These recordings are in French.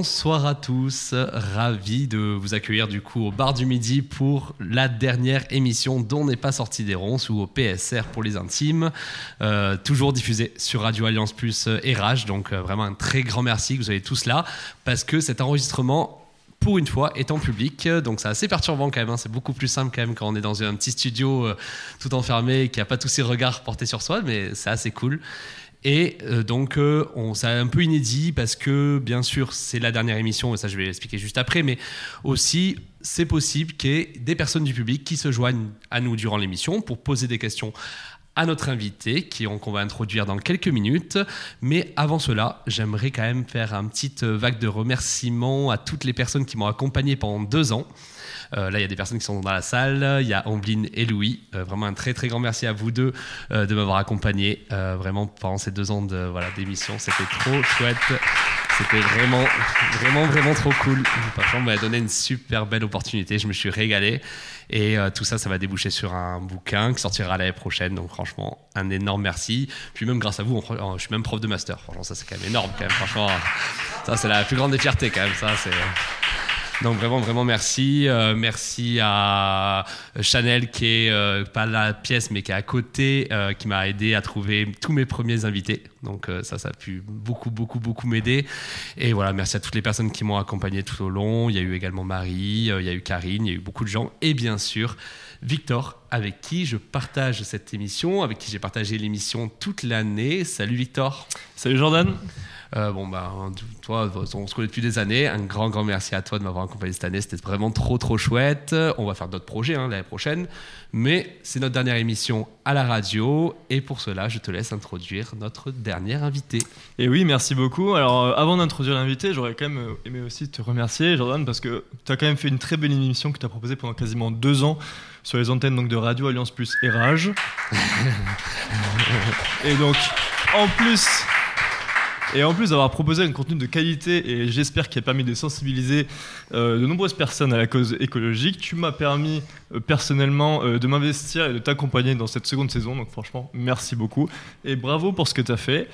Bonsoir à tous, ravi de vous accueillir du coup au bar du midi pour la dernière émission dont n'est pas sorti des ronces ou au PSR pour les intimes, Euh, toujours diffusée sur Radio Alliance Plus et Rage, donc euh, vraiment un très grand merci que vous soyez tous là parce que cet enregistrement pour une fois est en public, donc c'est assez perturbant quand même, hein. c'est beaucoup plus simple quand même quand on est dans un petit studio euh, tout enfermé, qui n'a pas tous ces regards portés sur soi, mais c'est assez cool. Et euh, donc, euh, on, un peu inédit parce que, bien sûr, c'est la dernière émission, et ça je vais l'expliquer juste après, mais aussi, c'est possible qu'il y ait des personnes du public qui se joignent à nous durant l'émission pour poser des questions à notre invité, qui, on- qu'on va introduire dans quelques minutes. Mais avant cela, j'aimerais quand même faire un petit euh, vague de remerciements à toutes les personnes qui m'ont accompagné pendant deux ans. Euh, là, il y a des personnes qui sont dans la salle. Il y a Ambline et Louis. Euh, vraiment un très très grand merci à vous deux euh, de m'avoir accompagné vraiment pendant ces deux ans de voilà d'émission. C'était trop chouette. C'était vraiment vraiment vraiment trop cool. Franchement, on m'a donné une super belle opportunité. Je me suis régalé. Et tout ça, ça va déboucher sur un bouquin qui sortira l'année prochaine. Donc franchement, un énorme merci. Puis même grâce à vous, je suis même prof de master. Franchement, ça c'est quand même énorme. Quand même. Franchement, ça c'est la plus grande des fiertés quand même. Ça c'est. Donc vraiment, vraiment merci. Euh, merci à Chanel qui est euh, pas la pièce mais qui est à côté, euh, qui m'a aidé à trouver tous mes premiers invités. Donc euh, ça, ça a pu beaucoup, beaucoup, beaucoup m'aider. Et voilà, merci à toutes les personnes qui m'ont accompagné tout au long. Il y a eu également Marie, il y a eu Karine, il y a eu beaucoup de gens. Et bien sûr, Victor, avec qui je partage cette émission, avec qui j'ai partagé l'émission toute l'année. Salut Victor. Salut Jordan. Euh, bon, bah, toi, on se connaît depuis des années. Un grand, grand merci à toi de m'avoir accompagné cette année. C'était vraiment trop, trop chouette. On va faire d'autres projets hein, l'année prochaine. Mais c'est notre dernière émission à la radio. Et pour cela, je te laisse introduire notre dernier invité. Et oui, merci beaucoup. Alors, euh, avant d'introduire l'invité, j'aurais quand même euh, aimé aussi te remercier, Jordan, parce que tu as quand même fait une très belle émission que tu as proposée pendant quasiment deux ans sur les antennes donc, de Radio Alliance Plus et Rage. et donc, en plus. Et en plus d'avoir proposé un contenu de qualité et j'espère qu'il a permis de sensibiliser euh, de nombreuses personnes à la cause écologique, tu m'as permis euh, personnellement euh, de m'investir et de t'accompagner dans cette seconde saison. Donc franchement, merci beaucoup et bravo pour ce que tu as fait.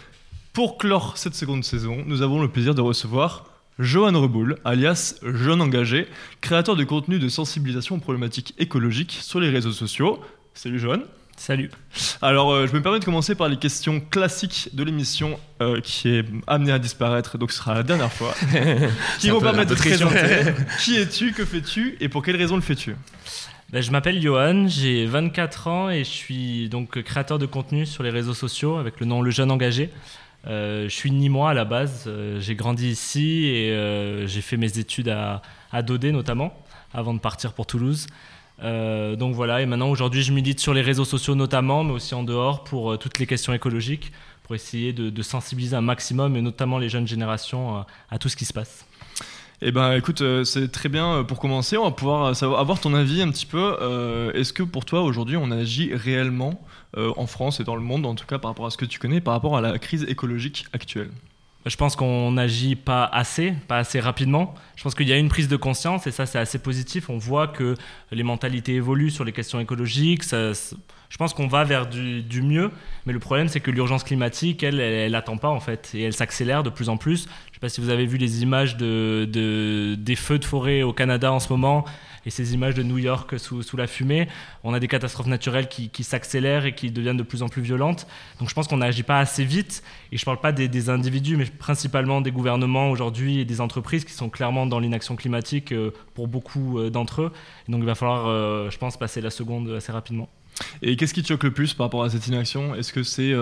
Pour clore cette seconde saison, nous avons le plaisir de recevoir Johan Reboul, alias Jeune Engagé, créateur de contenu de sensibilisation aux problématiques écologiques sur les réseaux sociaux. Salut Johan. Salut. Alors, euh, je me permets de commencer par les questions classiques de l'émission euh, qui est amenée à disparaître, donc ce sera la dernière fois. qui vont permettre de présenter. qui es-tu, que fais-tu et pour quelle raison le fais-tu? Ben, je m'appelle Johan, j'ai 24 ans et je suis donc créateur de contenu sur les réseaux sociaux avec le nom Le Jeune Engagé. Euh, je suis Nîmois à la base, j'ai grandi ici et j'ai fait mes études à, à Dodé notamment avant de partir pour Toulouse. Euh, donc voilà, et maintenant aujourd'hui je milite sur les réseaux sociaux notamment, mais aussi en dehors pour euh, toutes les questions écologiques, pour essayer de, sensibiliser un maximum et notamment les jeunes générations euh, à tout ce qui se passe. Eh ben, écoute, c'est très bien pour commencer. On va pouvoir avoir ton avis un petit peu. Est-ce que pour toi, aujourd'hui, on agit réellement en France et dans le monde, en tout cas par rapport à ce que tu connais, par rapport à la crise écologique actuelle? Je pense qu'on n'agit pas assez, pas assez rapidement. Je pense qu'il y a une prise de conscience et ça c'est assez positif. On voit que les mentalités évoluent sur les questions écologiques. Je pense qu'on va vers du, du mieux, mais le problème c'est que l'urgence climatique, elle, elle, n'attend pas en fait et elle s'accélère de plus en plus. Je ne sais pas si vous avez vu les images de, de- des feux de forêt au Canada en ce moment et ces images de New York sous, la fumée. On a des catastrophes naturelles qui, s'accélèrent et qui deviennent de plus en plus violentes. Donc je pense qu'on n'agit pas assez vite. Et je ne parle pas des, individus, mais principalement des gouvernements aujourd'hui et des entreprises qui sont clairement dans l'inaction climatique euh, pour beaucoup euh, d'entre eux. Donc il va falloir, euh, je pense, passer la seconde assez rapidement. Et qu'est-ce qui choque le plus par rapport à cette inaction? Est-ce que c'est,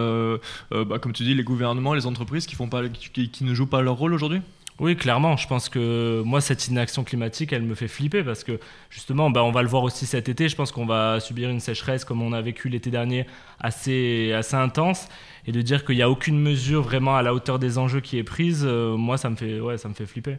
bah, comme tu dis, les gouvernements, les entreprises qui ne jouent pas leur rôle aujourd'hui? Oui, clairement. Je pense que moi, cette inaction climatique, elle me fait flipper parce que justement, bah, on va le voir aussi cet été. Je pense qu'on va subir une sécheresse comme on a vécu l'été dernier assez, assez intense. Et de dire qu'il n'y a aucune mesure vraiment à la hauteur des enjeux qui est prise, euh, moi, ça me fait, ouais, ça me fait flipper.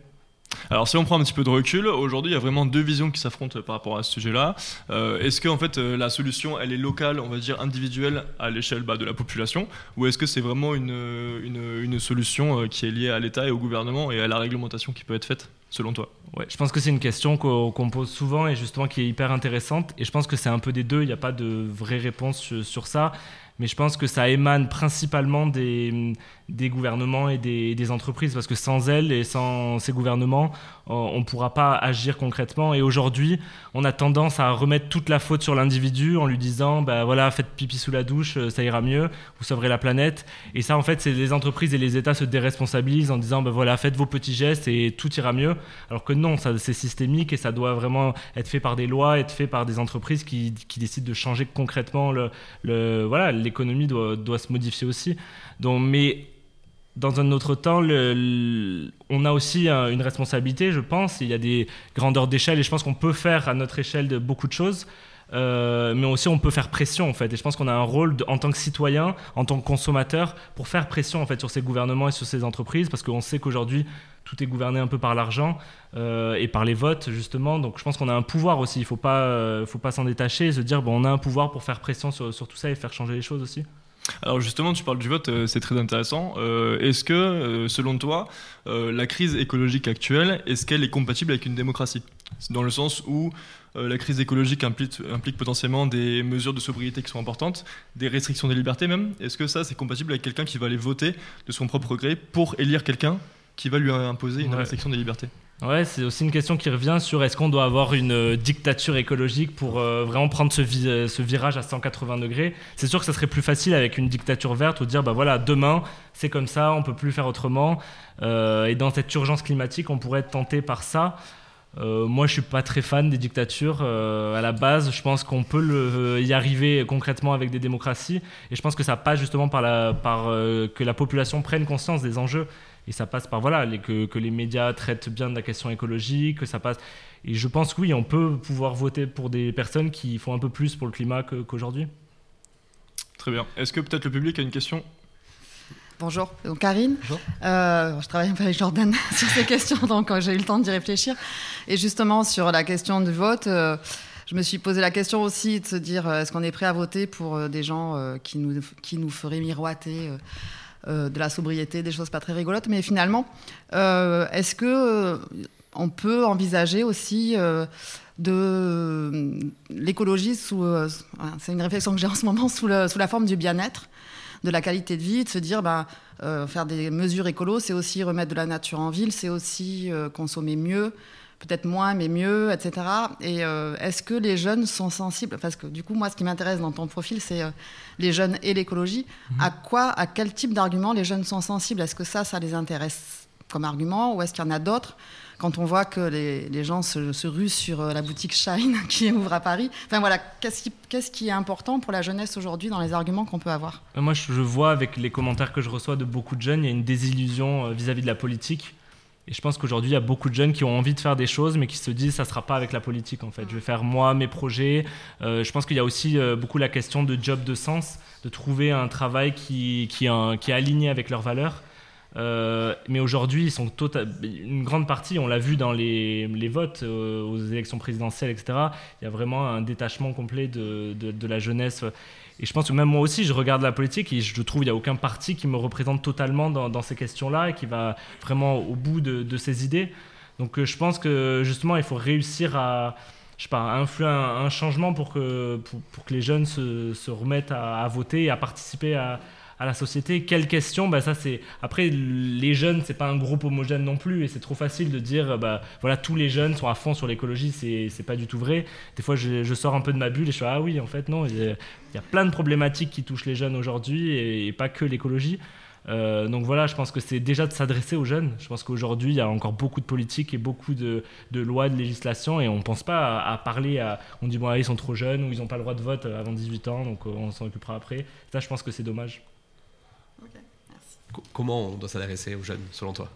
Alors si on prend un petit peu de recul, aujourd'hui il y a vraiment deux visions qui s'affrontent par rapport à ce sujet-là. Euh, est-ce que en fait euh, la solution elle est locale, on va dire individuelle à l'échelle bah, de la population, ou est-ce que c'est vraiment une, une, une solution euh, qui est liée à l'État et au gouvernement et à la réglementation qui peut être faite selon toi? Ouais, je pense que c'est une question qu'on pose souvent et justement qui est hyper intéressante. Et je pense que c'est un peu des deux. Il n'y a pas de vraie réponse sur ça. Mais je pense que ça émane principalement des, des gouvernements et des, entreprises. Parce que sans elles et sans ces gouvernements, on ne pourra pas agir concrètement. Et aujourd'hui, on a tendance à remettre toute la faute sur l'individu en lui disant bah voilà, faites pipi sous la douche, ça ira mieux, vous sauverez la planète. Et ça, en fait, c'est les entreprises et les États se déresponsabilisent en disant bah voilà, faites vos petits gestes et tout ira mieux. Alors que non, ça, c'est systémique et ça doit vraiment être fait par des lois, être fait par des entreprises qui, qui décident de changer concrètement le voilà, l'économie doit, doit se modifier aussi. Donc, mais dans un autre temps, on a aussi un, une responsabilité, je pense. Il y a des grandeurs d'échelle et je pense qu'on peut faire à notre échelle de beaucoup de choses. Euh, mais aussi on peut faire pression en fait. Et je pense qu'on a un rôle en tant que citoyen en tant que consommateur pour faire pression en fait sur ces gouvernements et sur ces entreprises. Parce qu'on sait qu'aujourd'hui tout est gouverné un peu par l'argent euh, et par les votes justement. Donc je pense qu'on a un pouvoir aussi. Il faut pas euh, faut pas s'en détacher et se dire bon on a un pouvoir pour faire pression sur tout ça et faire changer les choses aussi alors justement, tu parles du vote, euh, c'est très intéressant. Euh, est-ce que, euh, selon toi, euh, la crise écologique actuelle, est-ce qu'elle est compatible avec une démocratie? Dans le sens où euh, la crise écologique implique, implique, potentiellement des mesures de sobriété qui sont importantes, des restrictions des libertés même. Est-ce que ça, c'est compatible avec quelqu'un qui va aller voter de son propre gré pour élire quelqu'un qui va lui imposer une ouais. restriction des libertés? Ouais, c'est aussi une question qui revient sur est-ce qu'on doit avoir une euh, dictature écologique pour euh, vraiment prendre ce, euh, virage à 180 degrés. C'est sûr que ça serait plus facile avec une dictature verte ou dire bah voilà demain c'est comme ça, on peut plus faire autrement. Et dans cette urgence climatique, on pourrait être tenté par ça. Moi, je suis pas très fan des dictatures à la base. Je pense qu'on peut y arriver concrètement avec des démocraties, et je pense que ça passe justement par que la population prenne conscience des enjeux et ça passe par voilà les, que, que, les médias traitent bien de la question écologique, que ça passe. Et je pense que oui, on peut pouvoir voter pour des personnes qui font un peu plus pour le climat qu'aujourd'hui. Qu Très bien. Est-ce que peut-être le public a une question? Bonjour, donc Karine. Bonjour. Euh, je travaille un peu avec Jordan sur ces questions, donc euh, j'ai eu le temps d'y réfléchir. Et justement, sur la question du vote, euh, je me suis posé la question aussi de se dire est-ce qu'on est prêt à voter pour des gens qui, nous, qui nous feraient miroiter euh, de la sobriété, des choses pas très rigolotes. Mais finalement, euh, est-ce que euh, on peut envisager aussi de l'écologie sous, c'est une réflexion que j'ai en ce moment sous, la forme du bien-être, de la qualité de vie, de se dire bah, euh, faire des mesures écolo, c'est aussi remettre de la nature en ville, c'est aussi euh, consommer mieux, peut-être moins mais mieux, etc. Et euh, est-ce que les jeunes sont sensibles? Parce que du coup, moi, ce qui m'intéresse dans ton profil, c'est euh, les jeunes et l'écologie. Mmh. À quoi, à quel type d'arguments les jeunes sont sensibles? Est-ce que ça, ça les intéresse comme argument ou est-ce qu'il y en a d'autres? Quand on voit que les, les gens se, se, ruent sur euh, la boutique Shine qui ouvre à Paris. Enfin voilà, qu'est-ce qui, qu qui, est important pour la jeunesse aujourd'hui dans les arguments qu'on peut avoir? Moi, je vois avec les commentaires que je reçois de beaucoup de jeunes, il y a une désillusion vis-à-vis -vis de la politique. Et je pense qu'aujourd'hui, il y a beaucoup de jeunes qui ont envie de faire des choses, mais qui se disent ça ne sera pas avec la politique en fait. Je vais faire moi mes projets. Euh, je pense qu'il y a aussi euh, beaucoup la question de job de sens, de trouver un travail qui, qui, est aligné avec leurs valeurs. Euh, mais aujourd'hui, ils sont tota-, une grande partie, on l'a vu dans les, les votes aux élections présidentielles, etc. Il y a vraiment un détachement complet de, de, la jeunesse. Et je pense que même moi aussi, je regarde la politique et je trouve qu'il n'y a aucun parti qui me représente totalement dans, ces questions-là et qui va vraiment au bout de, de ses idées. Donc euh, je pense que justement, il faut réussir à, influer un, changement pour que, pour, que les jeunes se, remettent à, voter et à participer à, à la société. Quelle question? Bah, ça c'est Après, les jeunes, c'est pas un groupe homogène non plus, et c'est trop facile de dire bah, voilà, tous les jeunes sont à fond sur l'écologie, c'est pas du tout vrai. Des fois, je, je, sors un peu de ma bulle et je fais ah oui, en fait, non, il y, a plein de problématiques qui touchent les jeunes aujourd'hui, et, pas que l'écologie. Euh, donc voilà, je pense que c'est déjà de s'adresser aux jeunes. Je pense qu'aujourd'hui, il y a encore beaucoup de politiques et beaucoup de, de lois, de législation, et on ne pense pas à, parler à. On dit, bon, là, ils sont trop jeunes, ou ils n'ont pas le droit de vote avant 18 ans, donc euh, on s'en occupera après. Ça, je pense que c'est dommage. Comment on doit s'adresser aux jeunes, selon toi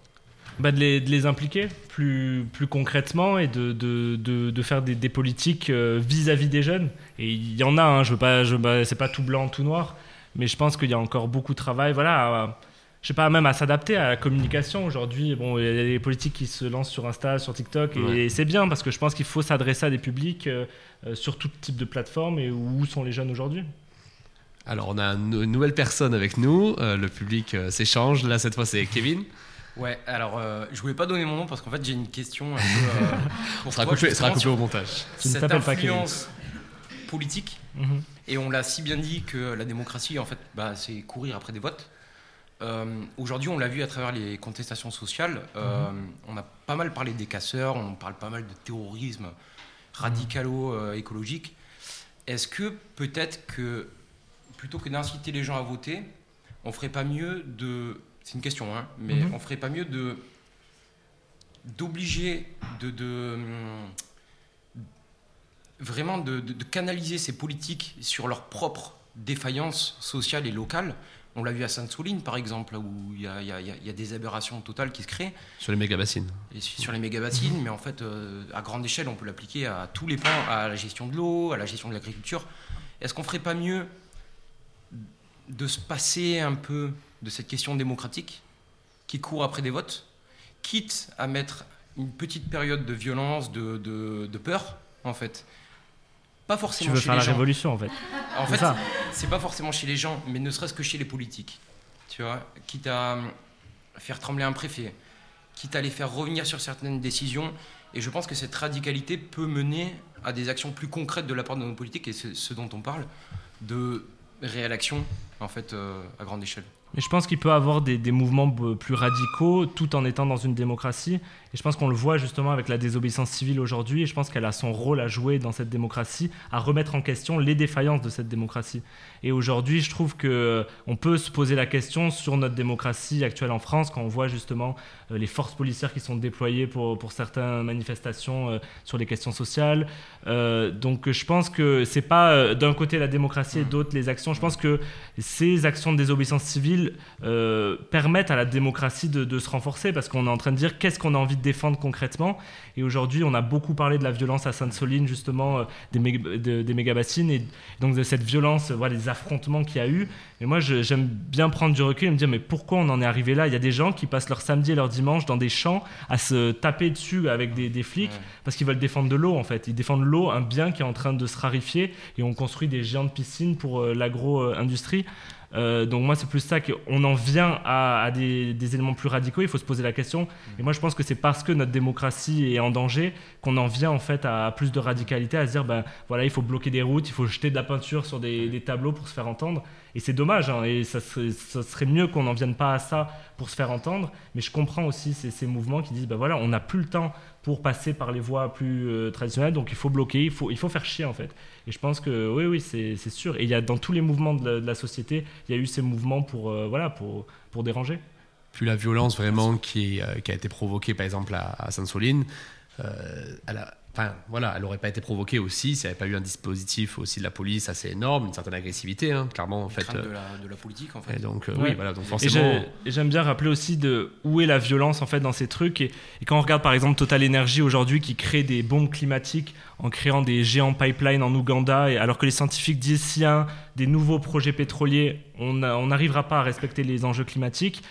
bah de, les, de, les, impliquer plus, plus concrètement et de, de, de, faire des, des politiques vis-à-vis -vis des jeunes. Et il y en a, hein, je veux pas, je, bah, c'est pas tout blanc, tout noir, mais je pense qu'il y a encore beaucoup de travail. Voilà, je sais pas, même à s'adapter à la communication. Aujourd'hui, bon, il y a des politiques qui se lancent sur Insta, sur TikTok, et Ouais. c'est bien parce que je pense qu'il faut s'adresser à des publics euh, euh, sur tout type de plateforme et où sont les jeunes aujourd'hui. Alors, on a une nouvelle personne avec nous. euh, le public euh, s'échange. Là, cette fois, c'est Kevin. Ouais, alors euh, je voulais pas donner mon nom parce qu'en fait j'ai une question un peu. euh, Ça sera coupé, sera au montage. Cette t'appelles pas Kevin. influence politique, Mhm. et on l'a si bien dit que la démocratie en fait bah, c'est courir après des votes. Euh, Aujourd'hui, on l'a vu à travers les contestations sociales. euh, On a pas mal parlé des casseurs, on parle pas mal de terrorisme radicalo-écologique. Est-ce que peut-être que plutôt que d'inciter les gens à voter, on ferait pas mieux de. C'est une question, hein, mais Mhm. on ferait pas mieux de d'obliger de, de, vraiment de, de- de canaliser ces politiques sur leurs propres défaillances sociales et locales. On l'a vu à Sainte-Soline, par exemple, là où il y a, il y y a des aberrations totales qui se créent Sur les méga bassines. et su- sur les méga-bassines, mais en fait, euh, à grande échelle, on peut l'appliquer à tous les pans, à la gestion de l'eau, à la gestion de l'agriculture. Est-ce qu'on ferait pas mieux de se passer un peu de cette question démocratique qui court après des votes, quitte à mettre une petite période de violence, de, de- de peur, en fait Pas Tu forcément veux chez faire les la gens. révolution en fait. En fait, c'est pas forcément chez les gens, mais ne serait-ce que chez les politiques. Tu vois, quitte à euh, faire trembler un préfet, quitte à les faire revenir sur certaines décisions. Et je pense que cette radicalité peut mener à des actions plus concrètes de la part de nos politiques, et c'est ce dont on parle, de réelle action, en fait, euh, à grande échelle. Mais je pense qu'il peut avoir des, des mouvements b- plus radicaux tout en étant dans une démocratie. Et je pense qu'on le voit justement avec la désobéissance civile aujourd'hui. Et je pense qu'elle a son rôle à jouer dans cette démocratie, à remettre en question les défaillances de cette démocratie. Et aujourd'hui, je trouve que euh, peut se poser la question sur notre démocratie actuelle en France quand on voit justement euh, les forces policières qui sont déployées pour, pour certaines manifestations euh, sur les questions sociales. Donc je pense que c'est pas d'un côté la démocratie et d'autre les actions. Je pense que ces actions de désobéissance civile permettent à la démocratie de, de se renforcer parce qu'on est en train de dire qu'est-ce qu'on a envie de défendre concrètement. Et aujourd'hui, on a beaucoup parlé de la violence à Sainte-Soline, justement, euh, des, de- des méga-bassines et donc de cette violence, euh, voilà, des affrontements qu'il y a eu. Et moi, j'aime bien prendre du recul et me dire, mais pourquoi on en est arrivé là? Il y a des gens qui passent leur samedi et leur dimanche dans des champs à se taper dessus avec des, des flics Ouais. parce qu'ils veulent défendre de l'eau, en fait. Ils défendent l'eau, un bien qui est en train de se rarifier et on construit des géantes piscines pour euh, l'agro-industrie. Euh, donc moi c'est plus ça qu'on en vient à, des, éléments plus radicaux, il faut se poser la question. Et moi je pense que c'est parce que notre démocratie est en danger qu'on en vient en fait à plus de radicalité, à se dire ben voilà il faut bloquer des routes, il faut jeter de la peinture sur des, tableaux pour se faire entendre. Et c'est dommage, hein, et ça serait, ça serait mieux qu'on n'en vienne pas à ça pour se faire entendre. Mais je comprends aussi ces, ces mouvements qui disent ben voilà on n'a plus le temps pour passer par les voies plus euh, traditionnelles, donc il faut bloquer, il faut, il faut faire chier en fait. Et je pense que oui, oui, c'est sûr. Et il y a dans tous les mouvements de la, la société, il y a eu ces mouvements pour, euh, voilà, pour, pour déranger. Puis la violence vraiment qui, euh, qui a été provoquée par exemple à, à Sainte-Soline, euh, elle a- enfin voilà, elle n'aurait pas été provoquée aussi s'il n'y avait pas eu un dispositif aussi de la police assez énorme, une certaine agressivité, hein, clairement en fait. De euh, la, de la politique, en fait. et donc euh, Ouais. oui, voilà, donc forcément. et j'aime bien rappeler aussi de où est la violence en fait dans ces trucs. Et, et quand on regarde par exemple Total Energy aujourd'hui qui crée des bombes climatiques en créant des géants pipelines en Ouganda, et alors que les scientifiques disent s'il y a un- des nouveaux projets pétroliers, on n'arrivera pas à respecter les enjeux climatiques.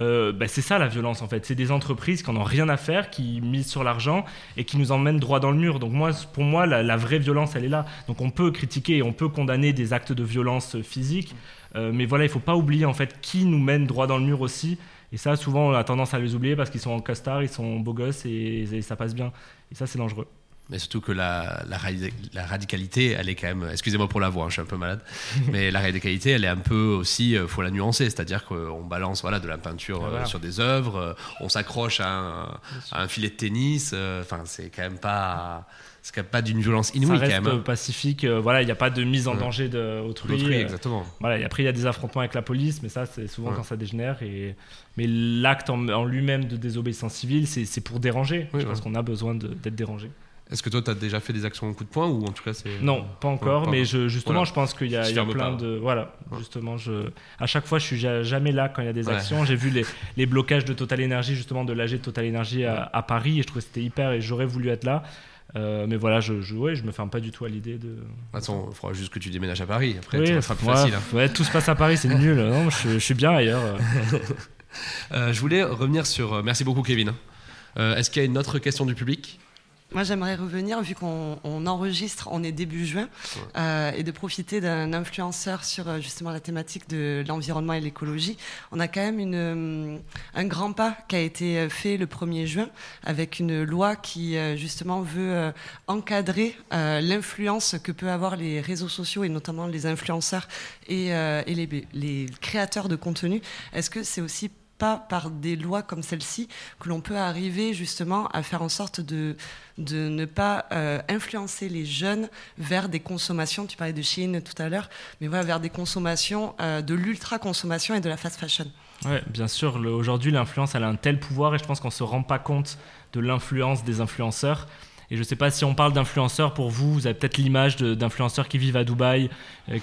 Euh, bah, c'est ça la violence en fait. C'est des entreprises qui n'en ont rien à faire, qui misent sur l'argent et qui nous emmènent droit dans le mur. Donc moi, pour moi, la, vraie violence, elle est là. Donc on peut critiquer et on peut condamner des actes de violence euh, physique, euh, mais voilà, il faut pas oublier en fait qui nous mène droit dans le mur aussi. Et ça, souvent, on a tendance à les oublier parce qu'ils sont en costard, ils sont beaux gosses et, et ça passe bien. Et ça, c'est dangereux. Mais surtout que la, la, radi- la radicalité, elle est quand même. Excusez-moi pour la voix, hein, je suis un peu malade. mais la radicalité, elle est un peu aussi. Il faut la nuancer. C'est-à-dire qu'on balance voilà, de la peinture Ah, voilà. euh, sur des œuvres, euh, on s'accroche à, un- à un filet de tennis. euh, Enfin, c'est quand même pas. C'est quand même pas d'une violence inouïe ça quand reste même. hein. euh, pacifique. euh, voilà, il n'y a pas de mise en Ouais. danger d'autrui. D'autrui, euh, exactement. Voilà, et après, il y a des affrontements avec la police, mais ça, c'est souvent Ouais. quand ça dégénère. Et... Mais l'acte en, en lui-même de désobéissance civile, c'est pour déranger. Oui, Je pense qu'on a besoin d'être dérangé. Est-ce que toi, tu as déjà fait des actions au coup de poing ou en tout cas c'est. Non, pas encore, mais je, justement, Voilà. je pense qu'il y a, il y a plein pas. de. Voilà, Ouais. justement, je, à chaque fois, je suis ja- jamais là quand il y a des Ouais. actions. J'ai vu les, les blocages de Total Energy, justement, de l'AG de Total Energy à, à Paris, et je trouvais que c'était hyper, et j'aurais voulu être là. Euh, mais voilà, je, je, ouais, je me ferme pas du tout à l'idée de. Façon, il faudra juste que tu déménages à Paris. Après, Oui, ça sera plus ouais, facile. hein. ouais, tout se passe à Paris, c'est nul. Non, je, je suis bien ailleurs. euh. Je voulais revenir sur. euh, Merci beaucoup, Kevin. Euh, Est-ce qu'il y a une autre question du public? Moi, j'aimerais revenir, vu qu'on on enregistre, on est début juin, euh, et de profiter d'un influenceur sur euh, justement la thématique de l'environnement et l'écologie. On a quand même une, euh, un grand pas qui a été euh, fait le 1er juin avec une loi qui justement veut encadrer euh, l'influence que peuvent avoir les réseaux sociaux et notamment les influenceurs et, euh, et les, les créateurs de contenu. Est-ce que c'est aussi pas par des lois comme celle-ci que l'on peut arriver justement à faire en sorte de, de ne pas euh, influencer les jeunes vers des consommations, tu parlais de Chine tout à l'heure, mais voilà, vers des consommations, euh, de l'ultra-consommation et de la fast fashion. Ouais, bien sûr, aujourd'hui l'influence elle a un tel pouvoir et je pense qu'on se rend pas compte de l'influence des influenceurs. Et je sais pas si on parle d'influenceurs pour vous, vous avez peut-être l'image d'influenceurs qui vivent à Dubaï,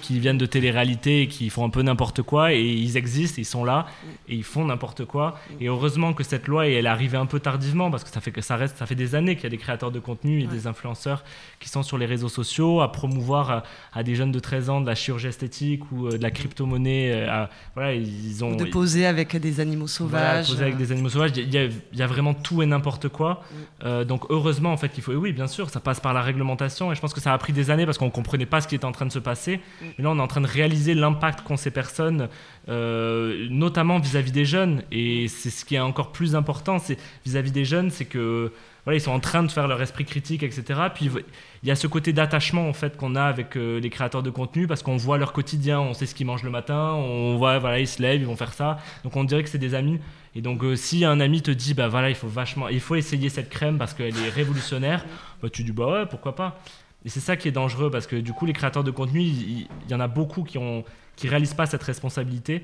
qui viennent de télé-réalité et qui font un peu n'importe quoi et ils existent, ils sont là et ils font n'importe quoi. Et heureusement que cette loi elle est arrivée un peu tardivement parce que ça fait que ça reste, ça fait des années qu'il y a des créateurs de contenu et Ouais. des influenceurs qui sont sur les réseaux sociaux à promouvoir à, à des jeunes de 13 ans de la chirurgie esthétique ou euh, de la crypto-monnaie. euh, à- voilà, ils ont Ou de poser avec des animaux voilà, sauvages. poser avec des animaux sauvages, il y, a- il y a vraiment tout et n'importe quoi. Euh, donc heureusement, en fait, il faut. et oui, bien sûr, ça passe par la réglementation. Et je pense que ça a pris des années parce qu'on comprenait pas ce qui était en train de se passer. Mais là, on est en train de réaliser l'impact qu'ont ces personnes, euh, notamment vis-à-vis des jeunes. Et c'est ce qui est encore plus important, vis-à-vis des jeunes, c'est que voilà, ils sont en train de faire leur esprit critique, etc. Puis il y a ce côté d'attachement en fait qu'on a avec euh, les créateurs de contenu parce qu'on voit leur quotidien, on sait ce qu'ils mangent le matin, on voit voilà ils se lèvent, ils vont faire ça. Donc on dirait que c'est des amis. Et donc euh, si un ami te dit bah voilà il faut vachement, il faut essayer cette crème parce qu'elle est révolutionnaire, bah tu dis bah ouais pourquoi pas. Et c'est ça qui est dangereux parce que du coup les créateurs de contenu, il, y en a beaucoup qui ont qui réalisent pas cette responsabilité.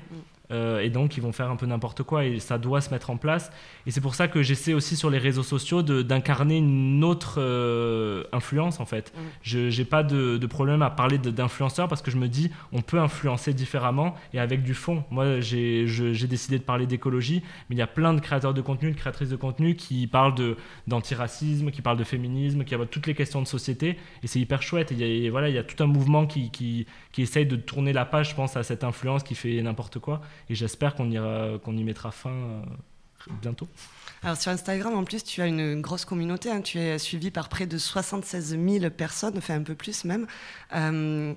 Euh, et donc ils vont faire un peu n'importe quoi et ça doit se mettre en place et c'est pour ça que j'essaie aussi sur les réseaux sociaux d'incarner une autre euh, influence en fait. Je n'ai pas de, de problème à parler d'influenceurs parce que je me dis on peut influencer différemment et avec du fond. Moi j'ai décidé de parler d'écologie, mais il y a plein de créateurs de contenu, de créatrices de contenu qui parlent d'antiracisme, qui parlent de féminisme, qui abordent toutes les questions de société et c'est hyper chouette. Et il y a, et voilà, il y a tout un mouvement qui, qui, qui essaye de tourner la page, je pense, à cette influence qui fait n'importe quoi et j'espère qu'on qu'on y mettra fin euh, bientôt. Alors sur Instagram, en plus, tu as une grosse communauté. hein. Tu es suivi par près de 76 000 personnes, enfin un peu plus même. Euh,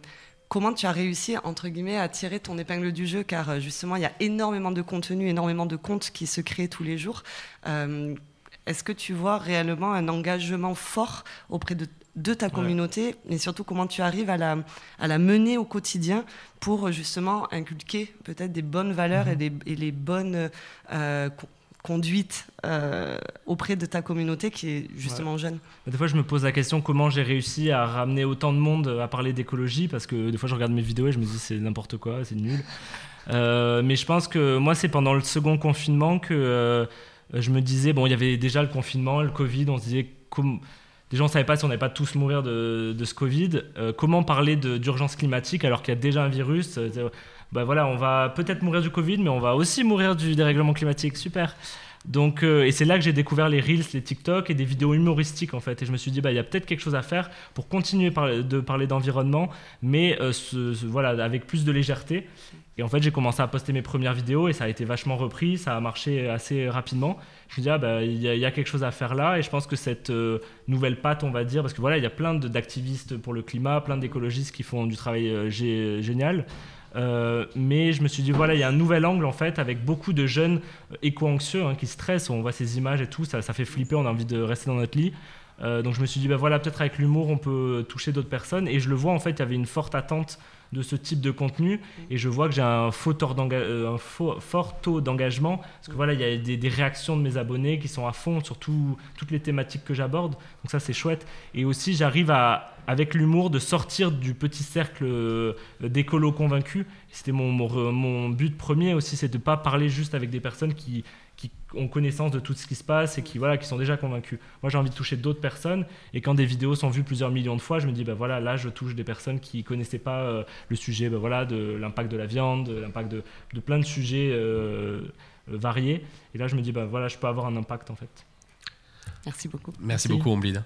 comment tu as réussi, entre guillemets, à tirer ton épingle du jeu? Car euh, justement, il y a énormément de contenu, énormément de comptes qui se créent tous les jours. Est-ce que tu vois réellement un engagement fort auprès de, de ta communauté Et surtout, comment tu arrives à la, à la mener au quotidien pour justement inculquer peut-être des bonnes valeurs et, des- et les bonnes euh, con- conduites euh, auprès de ta communauté qui est justement jeune? Des fois, je me pose la question comment j'ai réussi à ramener autant de monde à parler d'écologie? Parce que des fois, je regarde mes vidéos et je me dis c'est n'importe quoi, c'est nul. Euh, mais je pense que moi, c'est pendant le second confinement que euh, je me disais bon, il y avait déjà le confinement, le Covid, on se disait Déjà, on ne savait pas si on n'allait pas tous mourir de, ce Covid. Euh, comment parler d'urgence climatique alors qu'il y a déjà un virus Euh, bah voilà, on va peut-être mourir du Covid, mais on va aussi mourir du dérèglement climatique. Super. Donc, euh, et c'est là que j'ai découvert les Reels, les TikTok et des vidéos humoristiques en fait. Et je me suis dit, bah, il y a peut-être quelque chose à faire pour continuer de parler d'environnement, mais euh, voilà, avec plus de légèreté. Et en fait, j'ai commencé à poster mes premières vidéos et ça a été vachement repris, ça a marché assez rapidement. Je me dit, ah, bah, il y, a- quelque chose à faire là. Et je pense que cette euh, nouvelle patte, on va dire, parce que voilà, il y a plein d'activistes pour le climat, plein d'écologistes qui font du travail gé- génial. Euh, mais je me suis dit, voilà, il y a un nouvel angle en fait, avec beaucoup de jeunes euh, éco-anxieux hein, qui stressent. On voit ces images et tout, ça, ça fait flipper, on a envie de rester dans notre lit. Euh, donc je me suis dit, bah voilà, peut-être avec l'humour, on peut toucher d'autres personnes. Et je le vois, en fait, il y avait une forte attente de ce type de contenu. Et je vois que j'ai un, faux euh, un faux- fort taux d'engagement. Parce que voilà, il y a des, des réactions de mes abonnés qui sont à fond sur tout- toutes les thématiques que j'aborde. Donc ça, c'est chouette. Et aussi, j'arrive à, avec l'humour, de sortir du petit cercle euh, d'écolos convaincus. C'était mon, mon, mon but premier aussi, c'est de ne pas parler juste avec des personnes qui, qui ont connaissance de tout ce qui se passe et qui, voilà, qui sont déjà convaincus. Moi, j'ai envie de toucher d'autres personnes. Et quand des vidéos sont vues plusieurs millions de fois, je me dis, bah voilà, là, je touche des personnes qui connaissaient pas euh, le sujet bah voilà, de l'impact de la viande, de l'impact de, de plein de sujets euh, variés. Et là, je me dis, bah voilà, je peux avoir un impact en fait. Merci beaucoup. Merci, Merci. beaucoup, Omblid.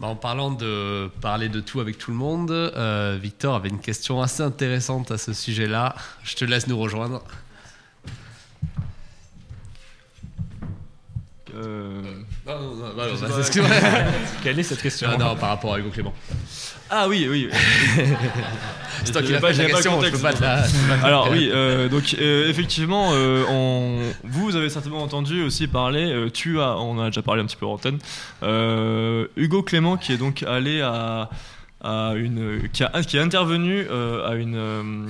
Bah, en parlant de parler de tout avec tout le monde, euh, Victor avait une question assez intéressante à ce sujet-là. Je te laisse nous rejoindre. Euh, Non, non, non, non, pas. c'est Quelle est cette question Ah non, par rapport à Hugo Clément. Ah oui, oui. C'est toi qui l'as pas- pas, la pas le question, je peux contexte, pas te la- je peux pas te la Alors oui, euh, donc euh, effectivement, on- vous avez certainement entendu aussi parler, tu as, on en a déjà parlé un petit peu en antenne, Hugo Clément qui est donc allé à, à une, qui, a, qui est intervenu à une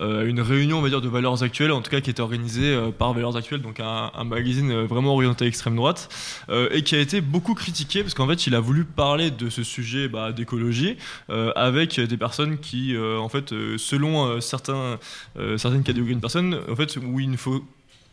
une réunion on va dire de valeurs actuelles en tout cas qui était organisée euh, par Valeurs Actuelles donc un, magazine euh, vraiment orienté extrême droite euh, et qui a été beaucoup critiqué parce qu'en fait il a voulu parler de ce sujet bah, d'écologie euh, avec des personnes qui euh, en fait euh, selon euh, euh, certaines catégories de personnes en fait où il ne faut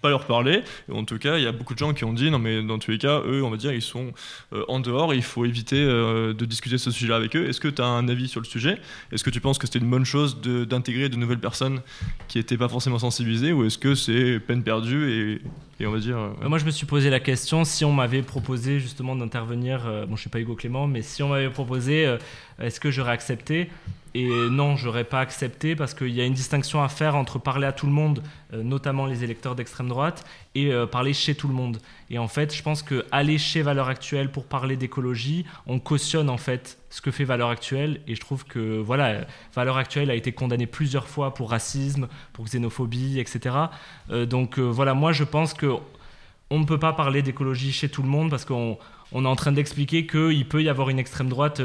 leur parler. En tout cas il y a beaucoup de gens qui ont dit non mais dans tous les cas eux on va dire ils sont euh, en dehors il faut éviter euh, de discuter ce sujet là avec eux. Est-ce que tu as un avis sur le sujet? Est-ce que tu penses que c'était une bonne chose d'intégrer de, nouvelles personnes qui n'étaient pas forcément sensibilisées? Ou est-ce que c'est peine perdue et, euh, Euh, Moi, je me suis posé la question si on m'avait proposé justement d'intervenir. euh, bon, je suis pas Hugo Clément, mais si on m'avait proposé, euh, est-ce que j'aurais accepté? Et non, j'aurais pas accepté parce qu'il y a une distinction à faire entre parler à tout le monde, notamment les électeurs d'extrême droite, et euh, parler chez tout le monde. Et en fait, je pense que aller chez Valeurs Actuelles pour parler d'écologie, on cautionne en fait ce que fait Valeurs Actuelles. Et je trouve que voilà, Valeurs Actuelles a été condamné plusieurs fois pour racisme, pour xénophobie, etc. Euh, donc euh, voilà, moi je pense que on ne peut pas parler d'écologie chez tout le monde parce qu'on on est en train d'expliquer qu'il peut y avoir une extrême droite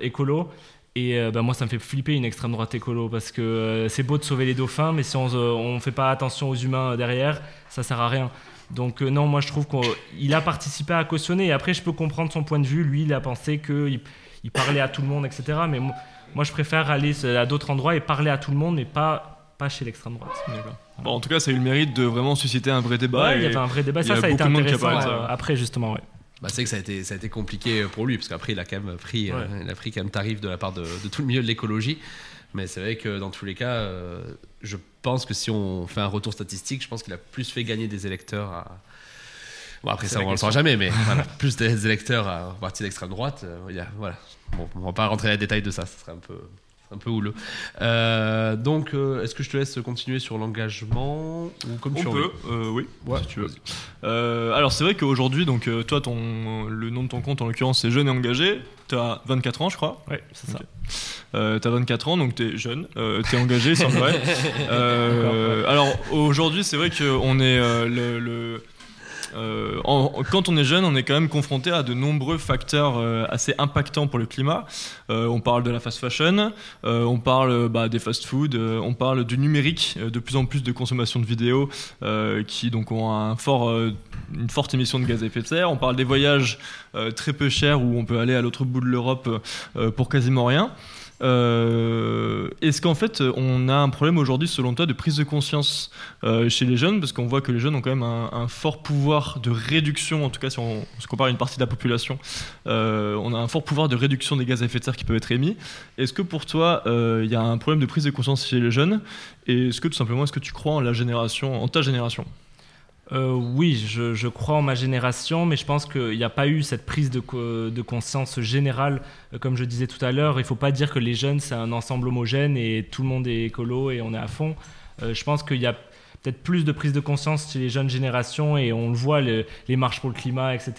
écolo. Et euh, bah, moi, ça me fait flipper une extrême droite écolo parce que euh, c'est beau de sauver les dauphins, mais si on ne fait pas attention aux humains derrière, ça sert à rien. Donc euh, non, moi je trouve qu'il a participé à cautionner. Et après, je peux comprendre son point de vue. Lui, il a pensé qu'il il parlait à tout le monde, etc. Mais mo- moi, je préfère aller à d'autres endroits et parler à tout le monde, mais pas, pas chez l'extrême droite. Bon, en tout cas ça a eu le mérite de vraiment susciter un vrai débat Ouais, il y avait un vrai débat. Ça, a ça a été qui intéressant. ça. euh, après, justement, ouais. Bah, c'est que ça a, été, ça a été compliqué pour lui, parce qu'après, il a quand même pris, euh, Ouais. il a pris quand même tarif de la part de, de tout le milieu de l'écologie. Mais c'est vrai que dans tous les cas, euh, je pense que si on fait un retour statistique, je pense qu'il a plus fait gagner des électeurs à. Bon, après, ça, on ne le saura jamais, mais voilà, plus des électeurs à parti d'extrême droite. euh, il y a- voilà. Bon, on va pas rentrer dans les détails de ça, ça serait un peu, un peu houleux. Euh, donc, euh, est-ce que je te laisse continuer sur l'engagement ou comme On tu veux euh, oui, Ouais, si tu veux. Euh, alors c'est vrai qu'aujourd'hui, donc toi, ton, le nom de ton compte en l'occurrence, c'est Jeune et Engagé. Tu as 24 ans, je crois. Ouais, c'est ça. Euh, tu as 24 ans, donc tu es jeune, euh, tu es engagé, c'est vrai. Euh, alors aujourd'hui, c'est vrai qu'on est euh, le. le- euh, quand on est jeune, on est quand même confronté à de nombreux facteurs euh, assez impactants pour le climat. Euh, on parle de la fast fashion, on parle bah, des fast food, on parle du numérique, de plus en plus de consommation de vidéos qui donc ont une forte émission de gaz à effet de serre. On parle des voyages très peu chers où on peut aller à l'autre bout de l'Europe pour quasiment rien. Euh, Est-ce qu'en fait on a un problème aujourd'hui selon toi de prise de conscience euh, chez les jeunes? Parce qu'on voit que les jeunes ont quand même un, fort pouvoir de réduction, en tout cas si on, se compare à une partie de la population, euh, on a un fort pouvoir de réduction des gaz à effet de serre qui peuvent être émis. Est-ce que pour toi il y a un problème de prise de conscience chez les jeunes? Et est-ce que tout simplement est-ce que tu crois en la génération, en ta génération? Euh, oui, je, crois en ma génération, mais je pense qu'il n'y a pas eu cette prise de, co- de conscience générale. Euh, Comme je disais tout à l'heure, il ne faut pas dire que les jeunes, c'est un ensemble homogène et tout le monde est écolo et on est à fond. Euh, je pense qu'il y a peut-être plus de prise de conscience chez les jeunes générations et on le voit, le- les marches pour le climat, etc.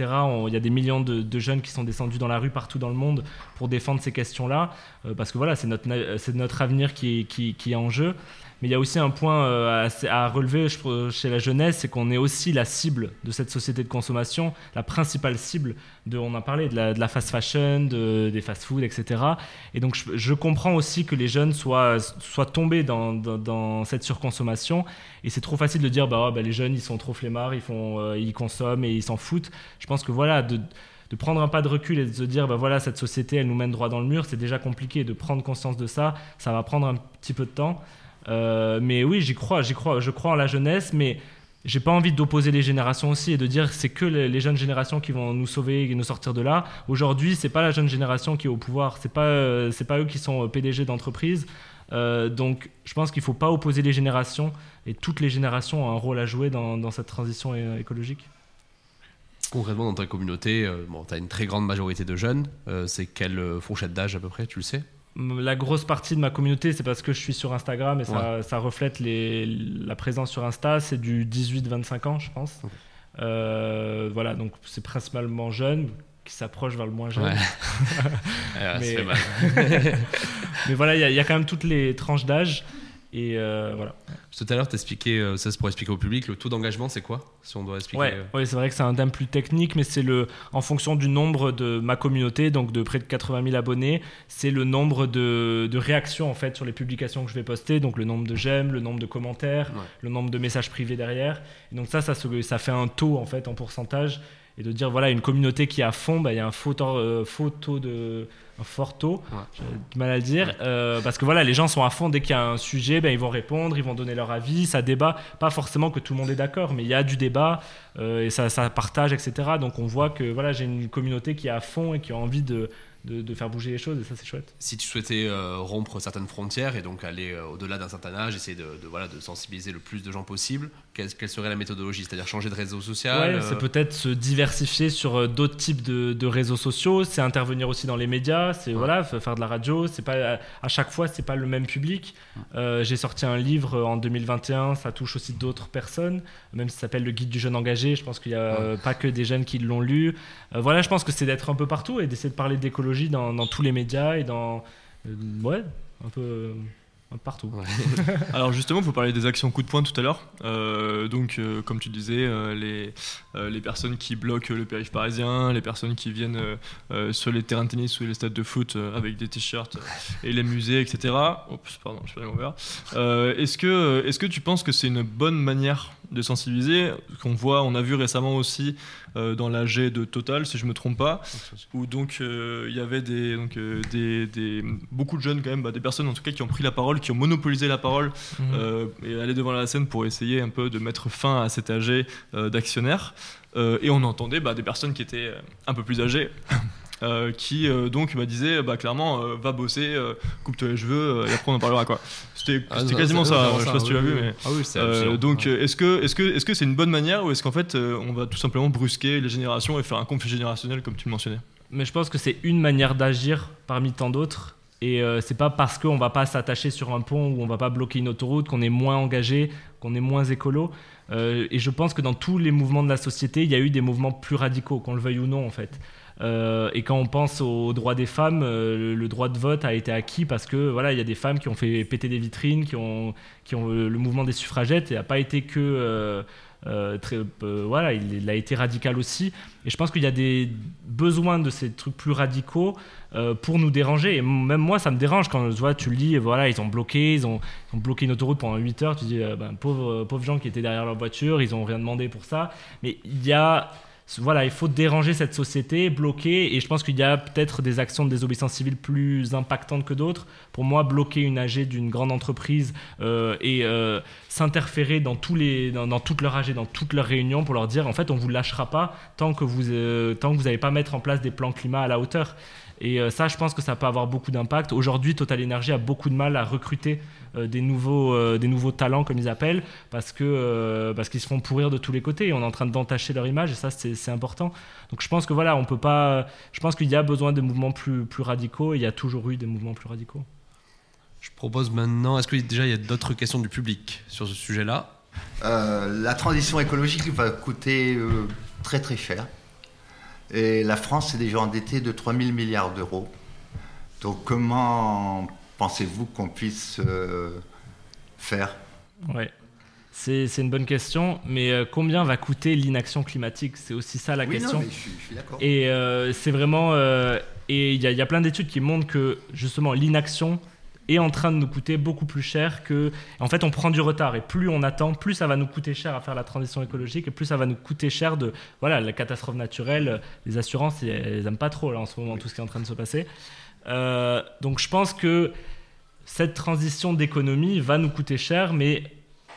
Il y a des millions de, jeunes qui sont descendus dans la rue partout dans le monde pour défendre ces questions-là, parce que voilà, c'est notre, avenir qui est en jeu. Mais il y a aussi un point euh, à relever chez la jeunesse, c'est qu'on est aussi la cible de cette société de consommation, la principale cible de, on en parlait, de la, fast fashion, de- des fast food, etc. Et donc je, comprends aussi que les jeunes soient, tombés dans, cette surconsommation. Et c'est trop facile de dire, bah, oh, bah, les jeunes, ils sont trop flemmards, euh, ils consomment et ils s'en foutent. Je pense que voilà, de, de prendre un pas de recul et de se dire, bah, voilà, cette société, elle nous mène droit dans le mur, c'est déjà compliqué. De prendre conscience de ça, ça va prendre un petit peu de temps. Euh, mais oui, j'y crois, j'y crois, je crois en la jeunesse, mais j'ai pas envie d'opposer les générations aussi et de dire c'est que les, jeunes générations qui vont nous sauver et nous sortir de là. Aujourd'hui, c'est pas la jeune génération qui est au pouvoir, c'est pas euh, pas eux qui sont euh, PDG d'entreprise. Donc, je pense qu'il faut pas opposer les générations et toutes les générations ont un rôle à jouer dans, cette transition écologique. Concrètement, dans ta communauté, bon, tu as une très grande majorité de jeunes. C'est quelle fourchette d'âge à peu près, tu le sais? La grosse partie de ma communauté, c'est parce que je suis sur Instagram et ça, ça reflète les, la présence sur Insta, c'est du 18-25 ans, je pense. Euh, voilà, donc c'est principalement jeunes qui s'approchent vers le moins jeune. Ouais. Mais- mal. Mais voilà, il y, a- il y a quand même toutes les tranches d'âge. Et euh, voilà. Tout à l'heure, t'expliquais, euh, ça c'est pour expliquer au public, le taux d'engagement c'est quoi Si on doit expliquer. Ouais, euh, ouais, c'est vrai que c'est un terme plus technique, mais c'est le en fonction du nombre de ma communauté, donc de près de 80 000 abonnés, c'est le nombre de, de réactions en fait sur les publications que je vais poster, donc le nombre de j'aime, le nombre de commentaires, Ouais. le nombre de messages privés derrière. Et donc ça, ça, fait un taux en fait en pourcentage. Et de dire voilà une communauté qui est à fond, bah, il y a un euh, faux taux de un fort taux, Ouais. j'ai du mal à le dire, euh, parce que voilà les gens sont à fond dès qu'il y a un sujet, ben, ils vont répondre, ils vont donner leur avis, ça débat, pas forcément que tout le monde est d'accord, mais il y a du débat euh, et ça, ça partage, etc. Donc on voit que voilà j'ai une communauté qui est à fond et qui a envie de, de, de faire bouger les choses et ça c'est chouette. Si tu souhaitais euh, rompre certaines frontières et donc aller euh, au-delà d'un certain âge, essayer de, de, voilà, de sensibiliser le plus de gens possible, quelle, quelle serait la méthodologie? C'est-à-dire changer de réseau social Ouais, euh, c'est peut-être se diversifier sur d'autres types de, de réseaux sociaux, c'est intervenir aussi dans les médias, c'est voilà, faire de la radio, c'est pas à chaque fois c'est pas le même public. J'ai sorti un livre en 2021, ça touche aussi d'autres personnes, même si ça s'appelle le guide du jeune engagé. Je pense qu'il y a pas que des jeunes qui l'ont lu. Voilà, je pense que c'est d'être un peu partout et d'essayer de parler d'écologie dans, dans tous les médias et dans euh, ouais un peu, euh, partout. Alors justement, vous parliez des actions coup de poing tout à l'heure. Euh, donc, euh, comme tu disais, euh, les, euh, les personnes qui bloquent le périph' parisien, les personnes qui viennent euh, euh, sur les terrains de tennis ou les stades de foot euh, avec des t-shirts et les musées, etc. Oups, pardon, je l'envers. Euh, est-ce que, est-ce que tu penses que c'est une bonne manière de sensibiliser Qu'on voit, on a vu récemment aussi euh, dans la G de Total, si je me trompe pas, où donc euh, il y avait des, donc, euh, des, des- beaucoup de jeunes quand même, bah, des personnes en tout cas qui ont pris la parole, qui ont monopolisé la parole euh, et aller devant la scène pour essayer un peu de mettre fin à cet euh, d'actionnaires. Et on entendait bah, des personnes qui étaient un peu plus âgées. Euh, qui euh, donc bah, disaient bah, clairement euh, va bosser, euh, coupe-toi les cheveux euh, et après on en parlera quoi. C'était Ah, quasiment ça, vraiment je sais pas si tu oui, l'as vu oui. mais Ah oui, euh, hallucinant. donc, Ouais. est-ce que est-ce que est-ce que c'est une bonne manière ou est-ce qu'en fait euh, on va tout simplement brusquer les générations et faire un conflit générationnel comme tu le mentionnais? Mais je pense que c'est une manière d'agir parmi tant d'autres. Et euh, c'est pas parce qu'on va pas s'attacher sur un pont ou on va pas bloquer une autoroute qu'on est moins engagé, qu'on est moins écolo. Euh, et je pense que dans tous les mouvements de la société, il y a eu des mouvements plus radicaux, qu'on le veuille ou non en fait. Euh, et quand on pense aux droits des femmes, euh, le, droit de vote a été acquis parce que voilà, il y a des femmes qui ont fait péter des vitrines, qui ont, euh, le mouvement des suffragettes, et n'a pas été que voilà, il, a été radical aussi. Et je pense qu'il y a des besoins de ces trucs plus radicaux pour nous déranger. Et même moi, ça me dérange quand tu vois, tu lis, voilà, ils ont bloqué, ils ont, bloqué une autoroute pendant 8 heures. Tu dis, ben, pauvres, pauvres gens qui étaient derrière leur voiture, ils ont rien demandé pour ça. Mais il y a voilà, il faut déranger cette société, bloquer, et je pense qu'il y a peut-être des actions de désobéissance civile plus impactantes que d'autres. Pour moi, bloquer une AG d'une grande entreprise euh, et euh, s'interférer dans, tous les, dans, dans toute leur dans toutes leurs réunions, pour leur dire, en fait, on vous lâchera pas tant que vous euh, n'allez pas mettre en place des plans climat à la hauteur. Et euh, ça, je pense que ça peut avoir beaucoup d'impact. Aujourd'hui, Total Energy a beaucoup de mal à recruter euh, des, nouveaux, des nouveaux talents, comme ils appellent, parce que parce qu'ils se font pourrir de tous les côtés. On est en train d'entacher leur image, et ça, c'est important. Donc, je pense que voilà, on peut pas. Je pense qu'il y a besoin de mouvements plus, plus radicaux. Et il y a toujours eu des mouvements plus radicaux. Je propose maintenant, est-ce que déjà il y a d'autres questions du public sur ce sujet-là? Euh, la transition écologique va coûter euh, très très cher. Et la France est déjà endettée de 3 000 milliards d'euros. Donc comment pensez-vous qu'on puisse euh, faire? Ouais. C'est c'est une bonne question, mais euh, combien va coûter l'inaction climatique? C'est aussi ça la Oui, non, question. mais je suis, je suis d'accord. Et euh, c'est vraiment. euh, et il y, a- il y a plein d'études qui montrent que justement l'inaction est en train de nous coûter beaucoup plus cher que. En fait, on prend du retard et plus on attend, plus ça va nous coûter cher à faire la transition écologique et plus ça va nous coûter cher de. Voilà, la catastrophe naturelle, les assurances, elles, elles aiment pas trop là en ce moment tout ce qui est en train de se passer. Euh, donc je pense que cette transition d'économie va nous coûter cher, mais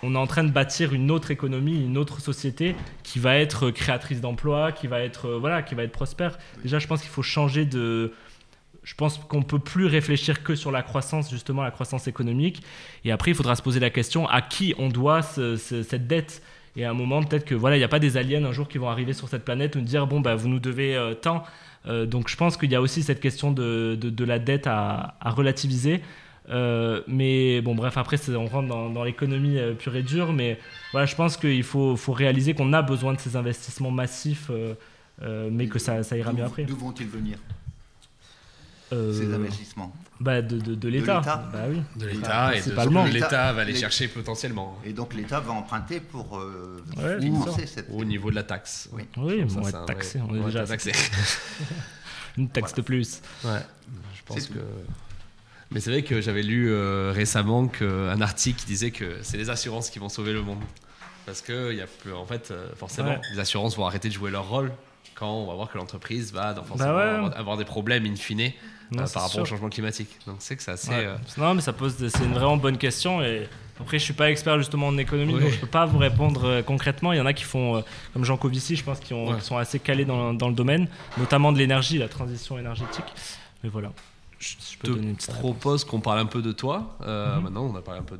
on est en train de bâtir une autre économie, une autre société qui va être créatrice d'emplois, qui va être euh, voilà, qui va être prospère. Déjà, je pense qu'il faut changer de je pense qu'on peut plus réfléchir que sur la croissance, justement la croissance économique. Et après, il faudra se poser la question à qui on doit ce- ce- cette dette? Et à un moment, peut-être que voilà, il n'y a pas des aliens un jour qui vont arriver sur cette planète et nous dire bon bah vous nous devez euh, tant. Euh, donc je pense qu'il y a aussi cette question de, de- de la dette à, à relativiser. Euh, mais bon, bref, après, on rentre dans, dans l'économie pure et dure. Mais voilà, je pense qu'il faut, faut, réaliser qu'on a besoin de ces investissements massifs, mais que ça, ça ira mieux après. D'où vont-ils venir? Ces investissements bah de, de, de l'État. Bah oui. De l'État et de l'État va les chercher potentiellement. Et donc l'État va emprunter pour ouais, financer cette. Au niveau de la taxe. Oui, oui on va être taxé. On est déjà taxé. Une taxe de plus. Ouais. Je pense que. Mais c'est vrai que j'avais lu euh, récemment un article qui disait que c'est les assurances qui vont sauver le monde. Parce que, y a plus, en fait, euh, forcément, les assurances vont arrêter de jouer leur rôle quand on va voir que l'entreprise va forcément bah avoir des problèmes in fine euh, par rapport au changement climatique. Donc c'est que c'est assez. Non, mais ça pose. C'est une vraiment bonne question. Et après, je suis pas expert justement en économie, donc je peux pas vous répondre concrètement. Il y en a qui font, comme Jean Covici, je pense, qui, ont, qui sont assez calés dans, dans, le domaine, notamment de l'énergie, la transition énergétique. Mais voilà je, te propose qu'on parle un peu de toi. Euh, mhm. Maintenant, on a parlé un peu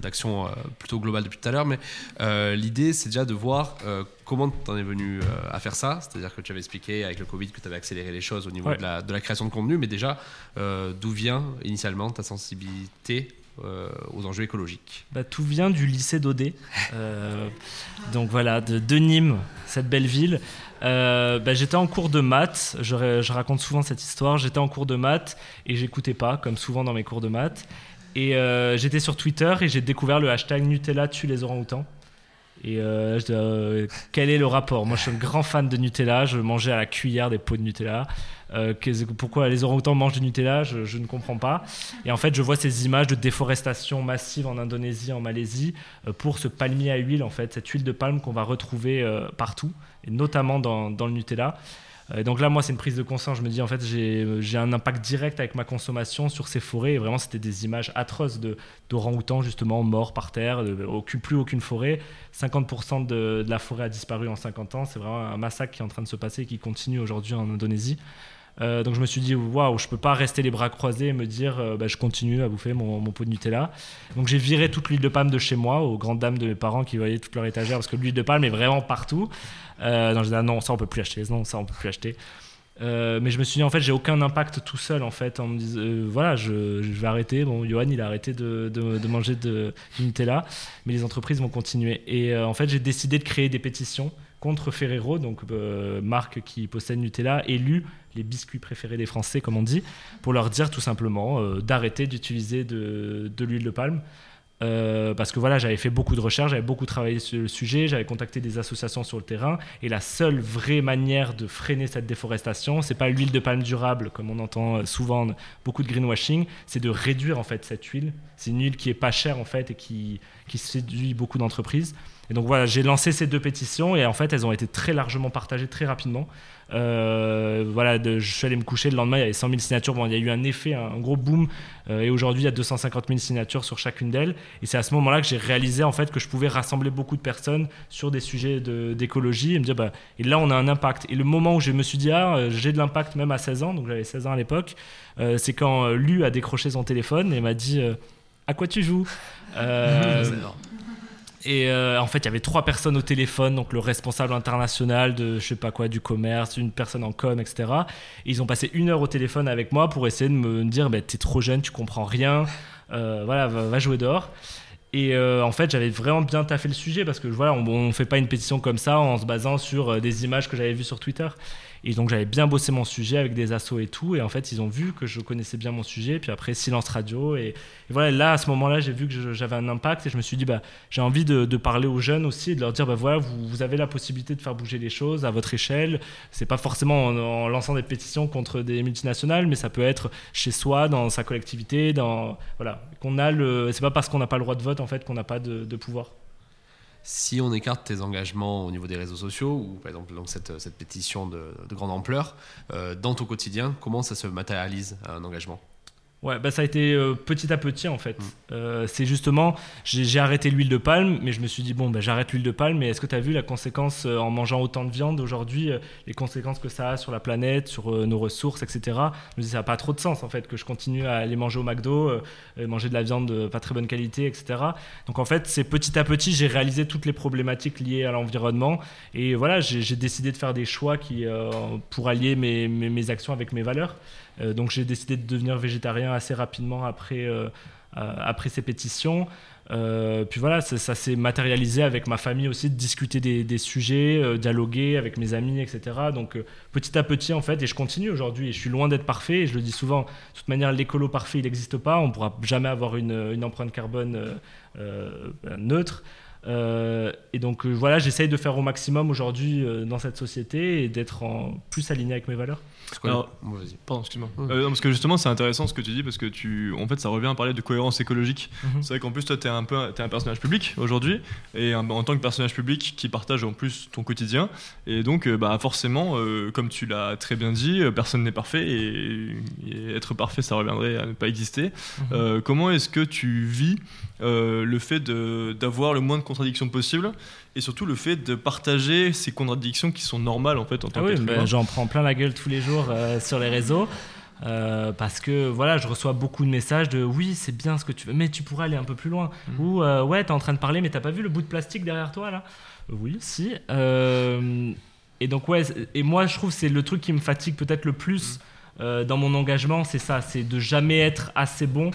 d'action euh, plutôt globale depuis tout à l'heure, mais euh, l'idée, c'est déjà de voir comment tu en es venu à faire ça. C'est-à-dire que tu avais expliqué avec le Covid que tu avais accéléré les choses au niveau de, la, de, la, création de contenu, mais déjà, d'où vient initialement ta sensibilité aux enjeux écologiques? Bah, Tout vient du lycée d'Odé. donc voilà, de, de Nîmes, cette belle ville. Euh, bah, j'étais en cours de maths, je, raconte souvent cette histoire, j'étais en cours de maths et j'écoutais pas, comme souvent dans mes cours de maths. Et euh, j'étais sur Twitter et j'ai découvert le hashtag Nutella tue les orang-outans. Et euh, quel est le rapport? Moi, je suis un grand fan de Nutella. Je mangeais à la cuillère des pots de Nutella. Pourquoi les orang-outans mangent du Nutella? Je, je, ne comprends pas. Et en fait, je vois ces images de déforestation massive en Indonésie, en Malaisie, pour ce palmier à huile, en fait, cette huile de palme qu'on va retrouver partout notamment dans, le Nutella. Et donc là, moi, c'est une prise de conscience. Je me dis, en fait, j'ai un impact direct avec ma consommation sur ces forêts. Et vraiment, c'était des images atroces d'orang-outans, justement, morts par terre, de, plus aucune forêt. 50% de, la forêt a disparu en 50 ans. C'est vraiment un massacre qui est en train de se passer et qui continue aujourd'hui en Indonésie. Euh, donc je me suis dit, waouh, je peux pas rester les bras croisés et me dire, euh, bah, je continue à bouffer mon, pot de Nutella. Donc j'ai viré toute l'huile de palme de chez moi, aux grandes dames de mes parents qui voyaient toute leur étagère, parce que l'huile de palme est vraiment partout. Euh, donc je disais, non, ça on peut plus acheter, non, ça on peut plus acheter. mais je me suis dit, en fait, j'ai aucun impact tout seul, en fait, en me disant, voilà, je, vais arrêter. Bon, Johan, il a arrêté de, manger de, Nutella, mais les entreprises vont continuer. Et en fait, j'ai décidé de créer des pétitions contre Ferrero, donc marque qui possède Nutella, élu les biscuits préférés des Français, comme on dit, pour leur dire tout simplement euh, d'arrêter d'utiliser de, l'huile de palme. Euh, parce que voilà, j'avais fait beaucoup de recherches, j'avais beaucoup travaillé sur le sujet, j'avais contacté des associations sur le terrain, et la seule vraie manière de freiner cette déforestation, c'est pas l'huile de palme durable, comme on entend euh, souvent beaucoup de greenwashing, c'est de réduire en fait cette huile. C'est une huile qui est pas chère en fait et qui, qui séduit beaucoup d'entreprises. Et donc voilà, j'ai lancé ces deux pétitions et en fait elles ont été très largement partagées très rapidement. Euh, voilà, je suis allé me coucher le lendemain, il y avait 100 000 signatures. Bon, il y a eu un effet, un, gros boom. Euh, et aujourd'hui, il y a 250 000 signatures sur chacune d'elles. Et c'est à ce moment-là que j'ai réalisé en fait que je pouvais rassembler beaucoup de personnes sur des sujets d'écologie et me dire, bah, et là, on a un impact. Et le moment où je me suis dit, ah, euh, j'ai de l'impact même à 16 ans, donc j'avais 16 ans à l'époque, c'est quand Lu a décroché son téléphone et m'a dit, à quoi tu joues? Et euh, en fait, il y avait trois personnes au téléphone, donc le responsable international de je sais pas quoi du commerce, une personne en com, etc. Et ils ont passé une heure au téléphone avec moi pour essayer de me dire bah, t'es trop jeune, tu comprends rien, euh, voilà, va, jouer dehors. Et euh, en fait, j'avais vraiment bien taffé le sujet parce que voilà, on, on fait pas une pétition comme ça en se basant sur des images que j'avais vues sur Twitter. Et donc j'avais bien bossé mon sujet avec des assos et tout. Et en fait, ils ont vu que je connaissais bien mon sujet. Puis après, silence radio. Et, voilà, là, à ce moment-là, j'ai vu que j'avais un impact. Et je me suis dit, bah, j'ai envie de, parler aux jeunes aussi et de leur dire, bah, voilà, vous, vous, avez la possibilité de faire bouger les choses à votre échelle. C'est pas forcément en, lançant des pétitions contre des multinationales, mais ça peut être chez soi, dans sa collectivité. Dans, voilà, qu'on a le. C'est pas parce qu'on n'a pas le droit de vote, en fait, qu'on n'a pas de pouvoir. Si on écarte tes engagements au niveau des réseaux sociaux, ou par exemple cette pétition de, grande ampleur, euh, dans ton quotidien, comment ça se matérialise un engagement? Ouais, bah ça a été euh, petit à petit en fait. Mm. Euh, c'est justement, j'ai arrêté l'huile de palme, mais je me suis dit, bon, bah, j'arrête l'huile de palme, mais est-ce que tu as vu la conséquence euh, en mangeant autant de viande aujourd'hui, les conséquences que ça a sur la planète, sur nos ressources, etc. Je me dis, ça n'a pas trop de sens en fait que je continue à aller manger au McDo, manger de la viande de pas très bonne qualité, etc. Donc en fait, c'est petit à petit, j'ai réalisé toutes les problématiques liées à l'environnement, et voilà, j'ai décidé de faire des choix qui, pour allier mes, mes, mes actions avec mes valeurs. Euh, donc j'ai décidé de devenir végétarien assez rapidement après, euh, euh, après ces pétitions. Puis voilà, ça, s'est matérialisé avec ma famille aussi, de discuter des, sujets, euh, dialoguer avec mes amis, etc. Donc petit à petit, en fait, et je continue aujourd'hui, et je suis loin d'être parfait, et je le dis souvent, de toute manière, l'écolo parfait, il n'existe pas, on ne pourra jamais avoir une, empreinte carbone neutre. Et donc voilà, j'essaye de faire au maximum aujourd'hui dans cette société et d'être plus aligné avec mes valeurs. Alors- Bon, vas-y. Pardon, excuse-moi. Ouais. Euh, non, parce que justement, c'est intéressant ce que tu dis, parce que tu, en fait, ça revient à parler de cohérence écologique. Mhm. C'est vrai qu'en plus, toi, tu es un, peu, t'es un personnage public aujourd'hui, et un- en tant que personnage public qui partage en plus ton quotidien. Et donc, euh, bah, forcément, euh, comme tu l'as très bien dit, euh, personne n'est parfait, et, et être parfait, ça reviendrait à ne pas exister. Mhm. Euh, comment est-ce que tu vis euh, le fait de- d'avoir le moins de contradictions possible, et surtout le fait de partager ces contradictions qui sont normales, en fait, en tant Ah oui, j'en prends plein la gueule tous les jours euh, sur les réseaux. euh, parce que voilà, je reçois beaucoup de messages de oui, c'est bien ce que tu veux, mais tu pourrais aller un peu plus loin. Mhm. Ou euh, ouais, t'es en train de parler, mais t'as pas vu le bout de plastique derrière toi là? Oui, si. Euh, et donc, ouais, et moi je trouve que c'est le truc qui me fatigue peut-être le plus euh, dans mon engagement, c'est ça, c'est de jamais être assez bon.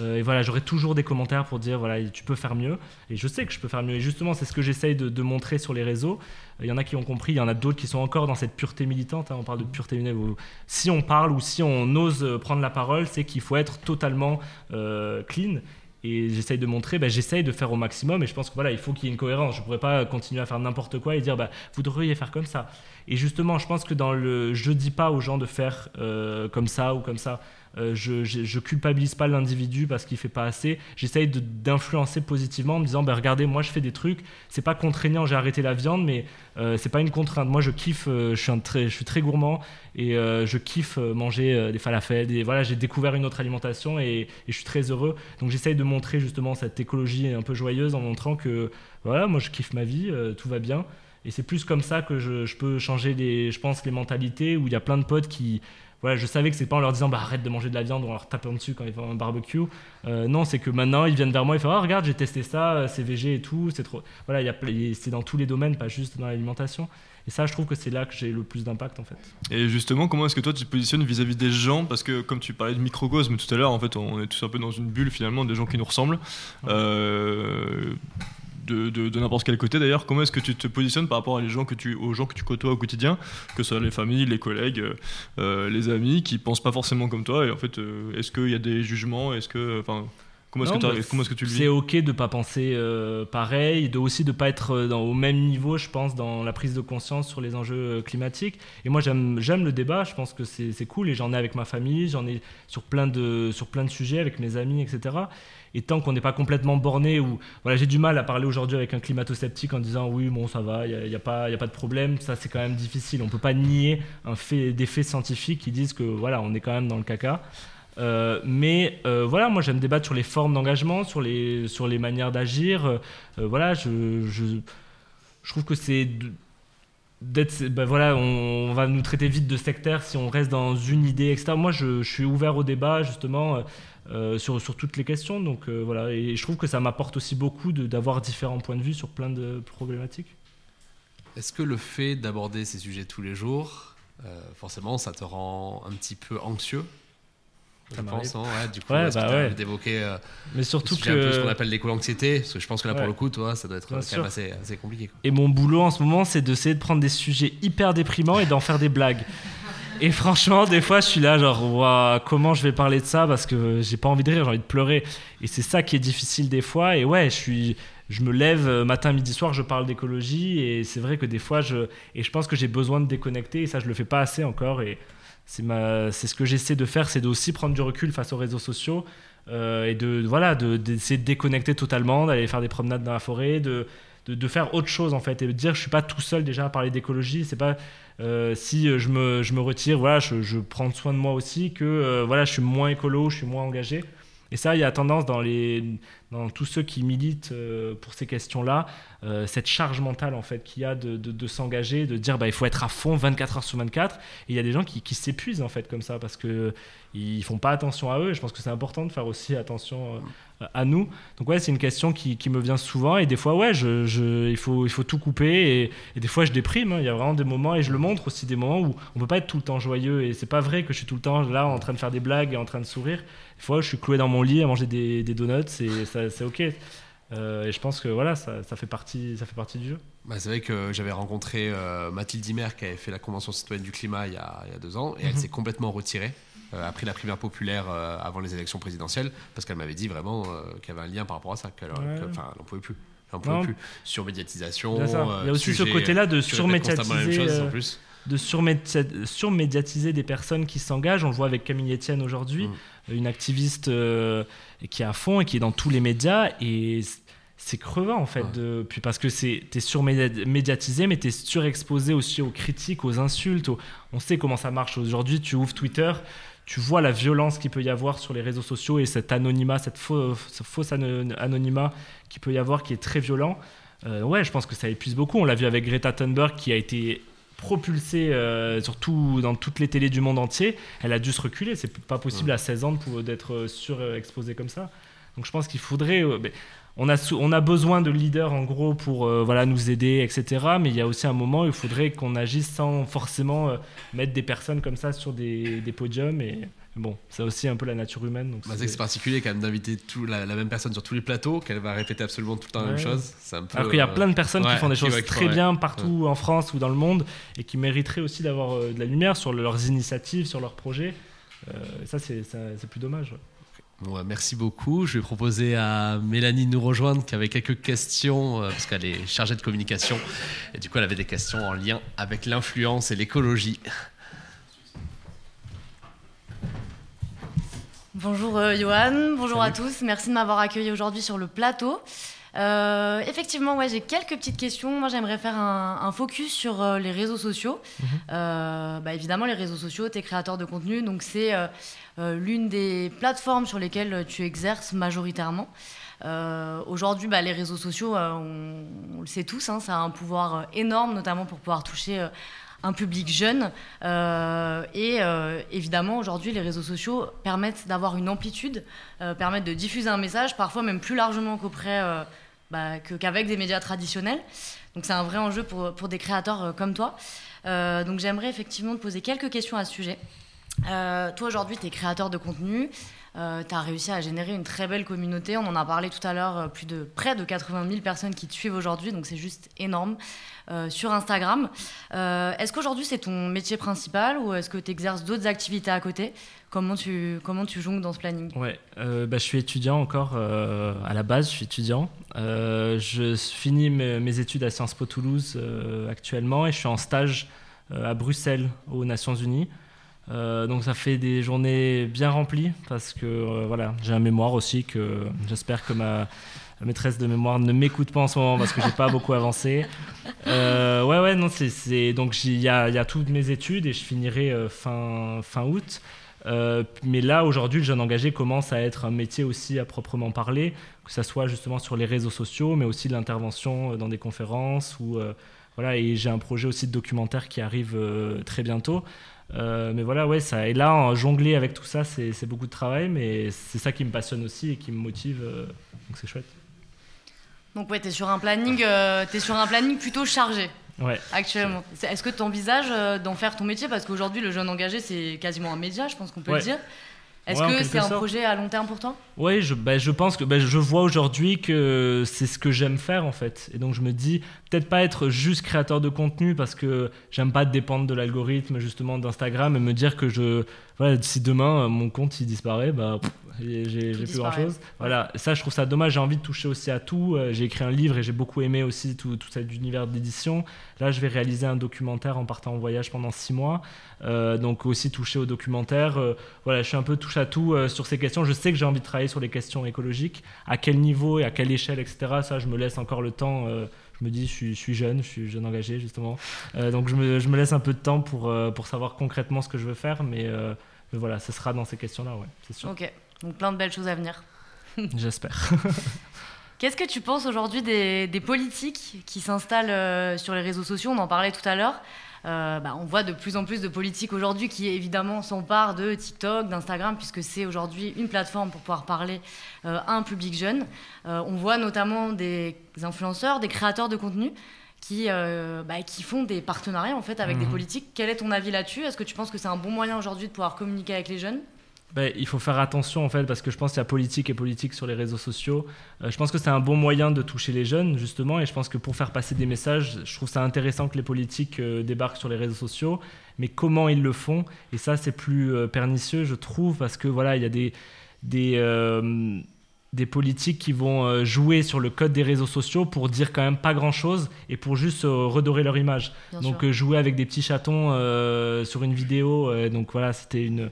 Euh, et voilà, j'aurai toujours des commentaires pour dire voilà, tu peux faire mieux. Et je sais que je peux faire mieux. Et justement, c'est ce que j'essaye de, montrer sur les réseaux. Il y en a qui ont compris, il y en a d'autres qui sont encore dans cette pureté militante. hein. on parle de pureté militante. Si on parle ou si on ose euh, prendre la parole, c'est qu'il faut être totalement euh, clean. Et j'essaye de montrer, bah, j'essaye de faire au maximum. Et je pense que voilà, il faut qu'il y ait une cohérence. Je ne pourrais pas continuer à faire n'importe quoi et dire bah, vous devriez faire comme ça. Et justement, je pense que dans le, je dis pas aux gens de faire euh, comme ça ou comme ça. Euh, je, je, je culpabilise pas l'individu parce qu'il fait pas assez. J'essaye d'influencer positivement en me disant, bah, regardez, moi je fais des trucs. C'est pas contraignant, j'ai arrêté la viande, mais euh, c'est pas une contrainte. Moi je kiffe, euh, je suis très, gourmand et euh, je kiffe manger des falafels. Des, voilà, j'ai découvert une autre alimentation et, et je suis très heureux. Donc j'essaye de montrer justement cette écologie un peu joyeuse en montrant que voilà, moi je kiffe ma vie, tout va bien. Et c'est plus comme ça que je, je peux changer les, je pense, les mentalités où il y a plein de potes qui, voilà, je savais que c'est pas en leur disant bah, arrête de manger de la viande ou en leur tapant dessus quand ils font un barbecue. Euh, non, c'est que maintenant ils viennent vers moi et font ah regarde j'ai testé ça, euh, c'est végé et tout, c'est trop. Voilà, c'est dans tous les domaines, pas juste dans l'alimentation. Et ça, je trouve que c'est là que j'ai le plus d'impact en fait. Et justement, comment est-ce que toi tu te positionnes vis-à-vis des gens? Parce que comme tu parlais de microcosme tout à l'heure, en fait, on est tous un peu dans une bulle finalement des gens qui nous ressemblent. Euh, de, n'importe quel côté. D'ailleurs, comment est-ce que tu te positionnes par rapport à les gens que tu, aux gens que tu côtoies au quotidien, que ce soit les familles, les collègues, euh, euh, les amis, qui pensent pas forcément comme toi Et en fait, euh, est-ce qu'il y a des jugements? Est-ce que, comment est-ce que, tu le vis C'est ok de pas penser euh, pareil, de aussi de pas être euh, dans- au même niveau, je pense, dans la prise de conscience sur les enjeux euh, climatiques. Et moi, j'aime le débat. Je pense que c'est c'est cool. Et j'en ai avec ma famille, j'en ai sur plein de sur plein de sujets avec mes amis, etc. Et tant qu'on n'est pas complètement borné, ou voilà, j'ai du mal à parler aujourd'hui avec un climato-sceptique en disant oui, bon, ça va, il n'y a, y a pas y a pas de problème. Ça, c'est quand même difficile. On peut pas nier un fait, des faits scientifiques qui disent que voilà, on est quand même dans le caca. Euh, mais euh, voilà, moi j'aime débattre sur les formes d'engagement, sur les, sur les manières d'agir. Euh, voilà, je, je, trouve que c'est d'être. Ben voilà, on, va nous traiter vite de sectaire si on reste dans une idée, etc. Moi je, suis ouvert au débat justement sur, sur toutes les questions. Donc voilà, et je trouve que ça m'apporte aussi beaucoup d'avoir différents points de vue sur plein de problématiques. Est-ce que le fait d'aborder ces sujets tous les jours, forcément, ça te rend un petit peu anxieux? Je Ça pense, hein, ouais, du coup, Ouais, que bah ouais. d'évoquer euh, Mais surtout ce un peu ce qu'on que. appelle l'éco-anxiété Parce que je pense que là, pour le coup, toi, ça doit être Bien quand même assez, assez compliqué. quoi. Et mon boulot en ce moment, c'est d'essayer de prendre des sujets hyper déprimants et d'en faire des blagues. Et franchement, des fois, je suis là, genre, Ouah, comment je vais parler de ça parce que j'ai pas envie de rire, j'ai envie de pleurer. Et c'est ça qui est difficile des fois. Et ouais, je suis, je me lève euh, matin, midi, soir, je parle d'écologie. Et c'est vrai que des fois, je, et je pense que j'ai besoin de déconnecter. Et ça, je le fais pas assez encore. Et c'est ce que j'essaie de faire, c'est d'aussi prendre du recul face aux réseaux sociaux. euh, et de voilà de- d'essayer de, déconnecter totalement d'aller faire des promenades dans la forêt de, de, de faire autre chose en fait et de dire je suis pas tout seul déjà à parler d'écologie c'est pas euh, si je me, je me retire voilà je, je prends soin de moi aussi que euh, voilà je suis moins écolo je suis moins engagé Et ça, il y a tendance dans, tous ceux qui militent euh, pour ces questions-là, euh, cette charge mentale en fait qu'il y a de, s'engager, de dire bah, il faut être à fond 24 heures sur 24. Et il y a des gens qui, qui s'épuisent en fait comme ça parce que ils font pas attention à eux. Et je pense que c'est important de faire aussi attention euh, à nous. Donc ouais, c'est une question qui, qui, me vient souvent et des fois ouais, je, je, il, faut, il faut tout couper et, et des fois je déprime. Hein. Il y a vraiment des moments et je le montre aussi des moments où on peut pas être tout le temps joyeux et c'est pas vrai que je suis tout le temps là en train de faire des blagues et en train de sourire. Des fois, je suis cloué dans mon lit à manger des, des donuts et c'est ok. Euh, et je pense que voilà, ça, ça, fait, partie, ça fait partie du jeu. Bah, c'est vrai que j'avais rencontré euh, Mathilde Dimer qui avait fait la Convention citoyenne du climat il y a, il y a deux ans et elle mhm. s'est complètement retirée. Euh, après la primaire populaire avant les élections présidentielles parce qu'elle m'avait dit vraiment qu'il y avait un lien par rapport à ça, qu'elle n'en pouvait plus. Elle pouvait plus. Surmédiatisation. Il y a aussi ce côté-là de surmédiatiser. de surmédiatiser des personnes qui s'engagent. On le voit avec Camille Etienne aujourd'hui, mm. une activiste euh, qui est à fond et qui est dans tous les médias. Et c'est crevant en fait. De, puis parce que tu es surmédiatisé, mais tu es surexposé aussi aux critiques, aux insultes. on sait comment ça marche. Aujourd'hui, tu ouvres Twitter, tu vois la violence qu'il peut y avoir sur les réseaux sociaux et cet anonymat, cette faux, ce faux anonymat qu'il peut y avoir qui est très violent. Euh, ouais, je pense que ça épuise beaucoup. On l'a vu avec Greta Thunberg qui a été propulsée euh, surtout dans toutes les télés du monde entier, elle a dû se reculer. C'est pas possible à 16 ans d'être euh, surexposé comme ça. Donc je pense qu'il faudrait. Euh, on, a on a besoin de leaders en gros pour voilà, nous aider, etc. Mais il y a aussi un moment où il faudrait qu'on agisse sans forcément mettre des personnes comme ça sur des, des podiums. Et bon, c'est aussi un peu la nature humaine. Donc bah, c'est particulier quand même d'inviter la, la, même personne sur tous les plateaux, qu'elle va répéter absolument tout le temps la même chose. Un peu, Alors qu'il y a plein de personnes qui font des choses très bien partout en France ou dans le monde et qui mériteraient aussi d'avoir euh, de la lumière sur leurs initiatives, sur leurs projets. Euh, ça, c'est plus dommage. Merci beaucoup. Je vais proposer à Mélanie de nous rejoindre qui avait quelques questions euh, parce qu'elle est chargée de communication et du coup elle avait des questions en lien avec l'influence et l'écologie. Bonjour euh, Johan, bonjour à tous, merci de m'avoir accueilli aujourd'hui sur le plateau. Euh, effectivement, ouais, j'ai quelques petites questions. Moi, j'aimerais faire un, focus sur euh, les réseaux sociaux. Bah, évidemment, les réseaux sociaux, tu es créateur de contenu, donc c'est l'une des plateformes sur lesquelles tu exerces majoritairement. Aujourd'hui, bah, les réseaux sociaux, on, le sait tous, hein, ça a un pouvoir énorme, notamment pour pouvoir toucher un public jeune. Euh, et euh, évidemment, aujourd'hui, les réseaux sociaux permettent d'avoir une amplitude, euh, permettent de diffuser un message, parfois même plus largement qu'auprès, bah, qu'avec des médias traditionnels. Donc c'est un vrai enjeu pour, pour des créateurs comme toi. donc j'aimerais effectivement te poser quelques questions à ce sujet. toi aujourd'hui, tu es créateur de contenu. Euh, tu as réussi à générer une très belle communauté. On en a parlé tout à l'heure, plus de près de 80 000 personnes qui te suivent aujourd'hui, donc c'est juste énorme. Euh, sur Instagram. Euh, est-ce qu'aujourd'hui c'est ton métier principal ou est-ce que tu exerces d'autres activités à côté? Comment tu, comment tu jongles dans ce planning? Ouais, bah, je suis étudiant encore à la base, je suis étudiant. je finis mes, études à Sciences Po Toulouse actuellement et je suis en stage à Bruxelles aux Nations Unies. Donc ça fait des journées bien remplies parce que voilà, j'ai un mémoire aussi que j'espère que ma, maîtresse de mémoire ne m'écoute pas en ce moment parce que j'ai pas beaucoup avancé. Euh, ouais, ouais, non, c'est donc il y a, y a, toutes mes études et je finirai euh, fin, fin août. Euh, mais là, aujourd'hui, le jeune engagé commence à être un métier aussi à proprement parler, que ce soit justement sur les réseaux sociaux, mais aussi l'intervention dans des conférences. Ou, voilà, et j'ai un projet aussi de documentaire qui arrive très bientôt. Mais voilà, ouais, ça. Et là, jongler avec tout ça, c'est beaucoup de travail, mais c'est ça qui me passionne aussi et qui me motive. donc c'est chouette. Donc ouais, tu es sur un planning euh, es sur un planning plutôt chargé. Ouais. Actuellement. Est-ce que tu envisages euh, d'en faire ton métier? Parce qu'aujourd'hui le jeune engagé c'est quasiment un média, je pense qu'on peut le dire. Est-ce que c'est un projet à long terme pour toi? Oui, je, bah, je pense que bah, je vois aujourd'hui que c'est ce que j'aime faire en fait. Et donc je me dis, peut-être pas être juste créateur de contenu parce que j'aime pas dépendre de l'algorithme justement d'Instagram et me dire que je, voilà, si demain euh, mon compte il disparaît, bah j'ai plus grand chose. Voilà, ça je trouve ça dommage. J'ai envie de toucher aussi à tout. Euh, j'ai écrit un livre et j'ai beaucoup aimé aussi tout, tout cet univers d'édition. Là, je vais réaliser un documentaire en partant en voyage pendant six mois. Euh, donc aussi toucher au documentaire. Euh, voilà, je suis un peu touche à tout sur ces questions. Je sais que j'ai envie de travailler sur les questions écologiques. À quel niveau et à quelle échelle, etc. Ça, je me laisse encore le temps je me dis, je suis, je suis, jeune, je suis jeune engagé, justement. donc, je me, je me, laisse un peu de temps pour, pour savoir concrètement ce que je veux faire, mais, mais voilà, ce sera dans ces questions-là, ouais, c'est sûr. Ok. Donc plein de belles choses à venir. J'espère. Qu'est-ce que tu penses aujourd'hui des, des politiques qui s'installent euh, sur les réseaux sociaux? On en parlait tout à l'heure. Euh, bah, on voit de plus en plus de politiques aujourd'hui qui évidemment s'emparent de TikTok, d'Instagram, puisque c'est aujourd'hui une plateforme pour pouvoir parler euh, à un public jeune. Euh, on voit notamment des influenceurs, des créateurs de contenu qui, bah, qui font des partenariats en fait avec des Mhm. politiques. Quel est ton avis là-dessus? Est-ce que tu penses que c'est un bon moyen aujourd'hui de pouvoir communiquer avec les jeunes? Ben, il faut faire attention en fait parce que je pense qu'il y a politique et politique sur les réseaux sociaux. Euh, je pense que c'est un bon moyen de toucher les jeunes justement et je pense que pour faire passer des messages, je trouve ça intéressant que les politiques euh, débarquent sur les réseaux sociaux, mais comment ils le font? Et ça c'est plus euh, pernicieux je trouve parce que voilà il y a des des des politiques qui vont jouer sur le code des réseaux sociaux pour dire quand même pas grand chose et pour juste redorer leur image. Bien donc sûr. jouer avec des petits chatons sur une vidéo. donc voilà, c'était une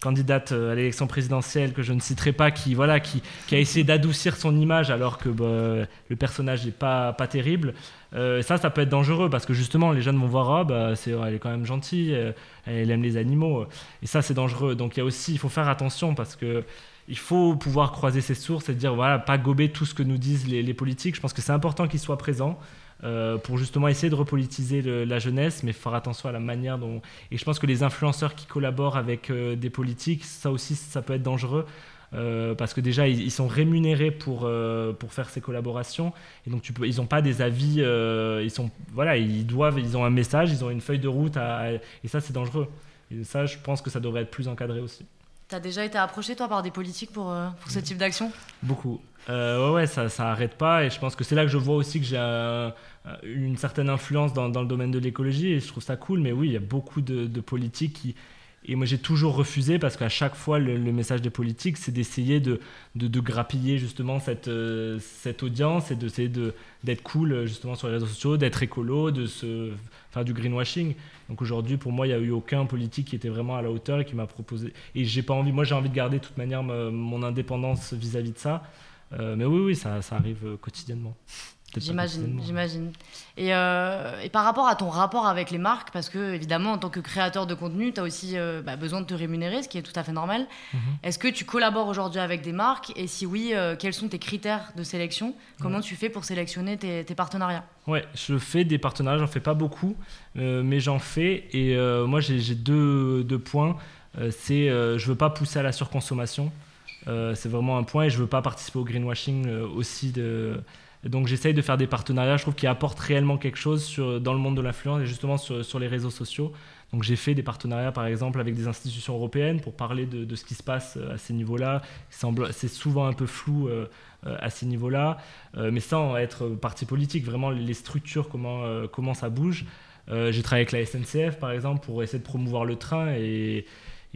candidate euh, à l'élection présidentielle que je ne citerai pas qui voilà qui, a essayé d'adoucir son image alors que bah, le personnage n'est pas pas terrible. Euh, ça, ça peut être dangereux parce que justement les jeunes vont voir ah bah elle est quand même gentille, euh, elle aime les animaux et ça c'est dangereux. Donc il y a aussi il faut faire attention parce que il faut pouvoir croiser ses sources et dire voilà pas gober tout ce que nous disent les, les politiques. Je pense que c'est important qu'ils soient présents euh, pour justement essayer de repolitiser le- la jeunesse, mais faire attention à la manière dont. Et je pense que les influenceurs qui collaborent avec euh, des politiques, ça aussi, ça peut être dangereux. euh, parce que déjà ils, ils sont rémunérés pour, euh, pour faire ces collaborations et donc tu peux, ils n'ont pas des avis euh, ils sont voilà ils doivent ils ont un message ils ont une feuille de route à- à- et ça c'est dangereux et ça je pense que ça devrait être plus encadré aussi T'as déjà été approché toi par des politiques pour, pour ce type d'action? Beaucoup. Euh, ouais, ça, ça arrête pas. Et je pense que c'est là que je vois aussi que j'ai un- une certaine influence dans, le domaine de l'écologie. Et je trouve ça cool. Mais oui, il y a beaucoup de, politiques qui. Et moi, j'ai toujours refusé parce qu'à chaque fois, le, message des politiques, c'est d'essayer de, grappiller justement cette, euh, cette audience et d'essayer de- d'être cool euh, justement sur les réseaux sociaux, d'être écolo, de se faire du greenwashing. Donc aujourd'hui, pour moi, il n'y a eu aucun politique qui était vraiment à la hauteur et qui m'a proposé. Et j'ai pas envie. Moi, j'ai envie de garder de toute manière ma- mon indépendance vis-à-vis de ça. Euh, mais oui, oui, ça, ça arrive euh, quotidiennement. J'imagine, quotidiennement. j'imagine. Et, euh, et par rapport à ton rapport avec les marques, parce que évidemment, en tant que créateur de contenu, tu as aussi euh, bah, besoin de te rémunérer, ce qui est tout à fait normal. Mhm. Est-ce que tu collabores aujourd'hui avec des marques? Et si oui, euh, quels sont tes critères de sélection? Comment tu fais pour sélectionner tes, tes partenariats? Ouais, je fais des partenariats, j'en fais pas beaucoup, mais j'en fais. Et moi, j'ai deux, deux points. C'est je veux pas pousser à la surconsommation. Euh, c'est vraiment un point. Et je veux pas participer au greenwashing euh, aussi. Donc j'essaye de faire des partenariats, je trouve, qui apportent réellement quelque chose dans le monde de l'influence et justement sur, les réseaux sociaux. Donc j'ai fait des partenariats, par exemple, avec des institutions européennes pour parler de, ce qui se passe euh, à ces niveaux-là. C'est souvent un peu flou à ces niveaux-là, mais sans être parti politique, vraiment les structures, comment, comment ça bouge. J'ai travaillé avec la SNCF, par exemple, pour essayer de promouvoir le train et,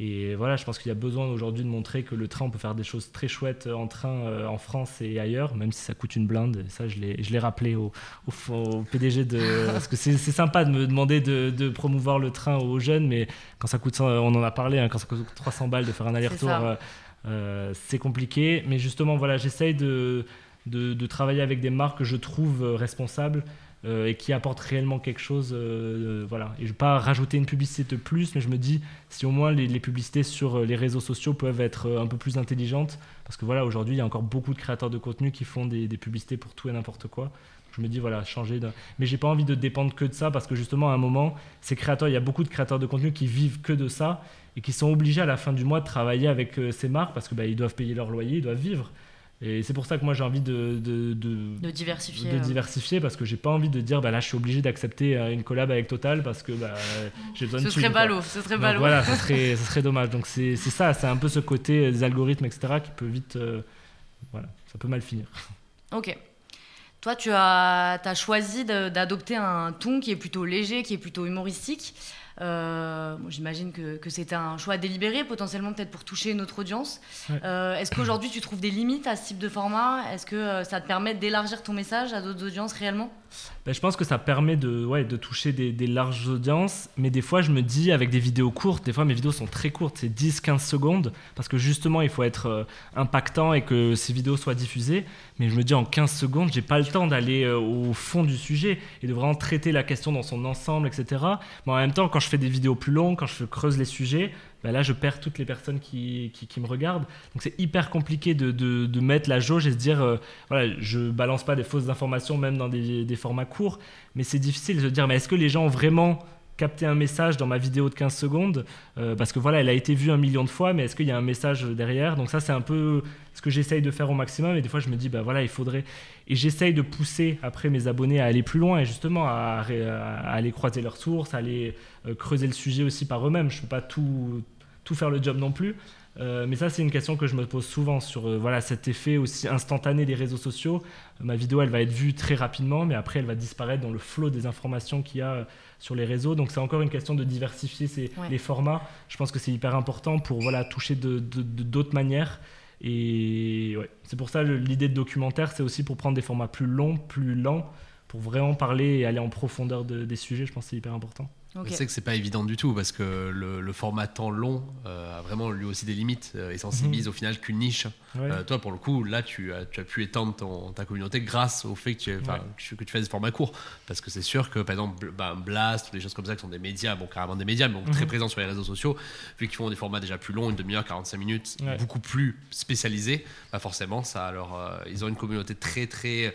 et voilà, je pense qu'il y a besoin aujourd'hui de montrer que le train, on peut faire des choses très chouettes en train euh, en France et ailleurs, même si ça coûte une blinde. Et ça, je l'ai rappelé au, au, au PDG de. Parce que c'est sympa de me demander de, de promouvoir le train aux jeunes, mais quand ça coûte, 100 on en a parlé, hein, quand ça coûte 300 balles de faire un aller-retour, euh, euh, c'est compliqué. Mais justement, voilà, j'essaye de, de, de travailler avec des marques que je trouve responsables euh, et qui apportent réellement quelque chose. euh, euh, voilà. Et je ne vais pas rajouter une publicité de plus, mais je me dis si au moins les, publicités sur les réseaux sociaux peuvent être un peu plus intelligentes, parce que voilà, aujourd'hui, il y a encore beaucoup de créateurs de contenu qui font des, publicités pour tout et n'importe quoi. Je me dis, voilà, changer. d'un- Mais j'ai pas envie de dépendre que de ça, parce que justement, à un moment, ces créateurs, il y a beaucoup de créateurs de contenu qui vivent que de ça et qui sont obligés à la fin du mois de travailler avec ces marques parce que bah, doivent payer leur loyer, ils doivent vivre. Et c'est pour ça que moi j'ai envie de, de, de, De diversifier. de euh. diversifier parce que j'ai pas envie de dire bah là je suis obligé d'accepter euh, une collab avec Total parce que bah, j'ai besoin de Ce thunes, serait ballot, ce serait ballot. voilà, ça serait, ça serait dommage. Donc c'est c'est ça, c'est un peu ce côté euh, des algorithmes, etc., qui peut vite. euh, voilà, ça peut mal finir. Ok. Toi, tu as, as choisi de- d'adopter un ton qui est plutôt léger, qui est plutôt humoristique. Euh, bon, J'imagine que, que c'était un choix délibéré, potentiellement peut-être pour toucher une autre audience. Ouais. Euh, Est-ce qu'aujourd'hui tu trouves des limites à ce type de format? Est-ce que euh, ça te permet d'élargir ton message à d'autres audiences réellement? Ben, je pense que ça permet de, ouais, de toucher des, des larges audiences, mais des fois je me dis avec des vidéos courtes, des fois mes vidéos sont très courtes, c'est 10-15 secondes, parce que justement il faut être impactant et que ces vidéos soient diffusées, mais je me dis en 15 secondes, j'ai pas le temps d'aller au fond du sujet et de vraiment traiter la question dans son ensemble, etc. Mais en même temps, quand je fais des vidéos plus longues, quand je creuse les sujets, ben là, je perds toutes les personnes qui, me regardent. Donc, c'est hyper compliqué de, mettre la jauge et se dire, euh, voilà, je balance pas des fausses informations, même dans des, des formats courts, mais c'est difficile de se dire, mais est-ce que les gens ont vraiment capter un message dans ma vidéo de 15 secondes euh, parce que voilà, elle a été vue un million de fois, mais est-ce qu'il y a un message derrière? Donc ça, c'est un peu ce que j'essaye de faire au maximum. Et des fois, je me dis, bah voilà, il faudrait. Et j'essaye de pousser après mes abonnés à aller plus loin et justement à, aller croiser leurs sources, à aller euh, creuser le sujet aussi par eux-mêmes. Je ne peux pas tout, tout faire le job non plus. Euh, mais ça, c'est une question que je me pose souvent sur euh, voilà, cet effet aussi instantané des réseaux sociaux. Euh, ma vidéo, elle va être vue très rapidement, mais après, elle va disparaître dans le flot des informations qu'il y a sur les réseaux. Donc, c'est encore une question de diversifier ces, ouais. les formats. Je pense que c'est hyper important pour voilà, toucher de d'autres manières. Et ouais, c'est pour ça l'idée de documentaire, c'est aussi pour prendre des formats plus longs, plus lents, pour vraiment parler et aller en profondeur de, des sujets. Je pense que c'est hyper important. Okay. Je sais que c'est pas évident du tout parce que le, le format temps long euh, a vraiment lui aussi des limites euh, et sensibilise mmh. au final qu'une niche. Ouais. Euh, toi, pour le coup, là, tu as, tu as pu étendre ton, ta communauté grâce au fait que tu, ouais. que tu fais des formats courts. Parce que c'est sûr que, par exemple, bah, Blast ou des choses comme ça qui sont des médias, bon, carrément des médias, mais mmh. très présents sur les réseaux sociaux, vu qu'ils font des formats déjà plus longs, une demi-heure, 45 minutes, ouais. beaucoup plus spécialisés, bah forcément, ça, alors, ils ont une communauté très, très.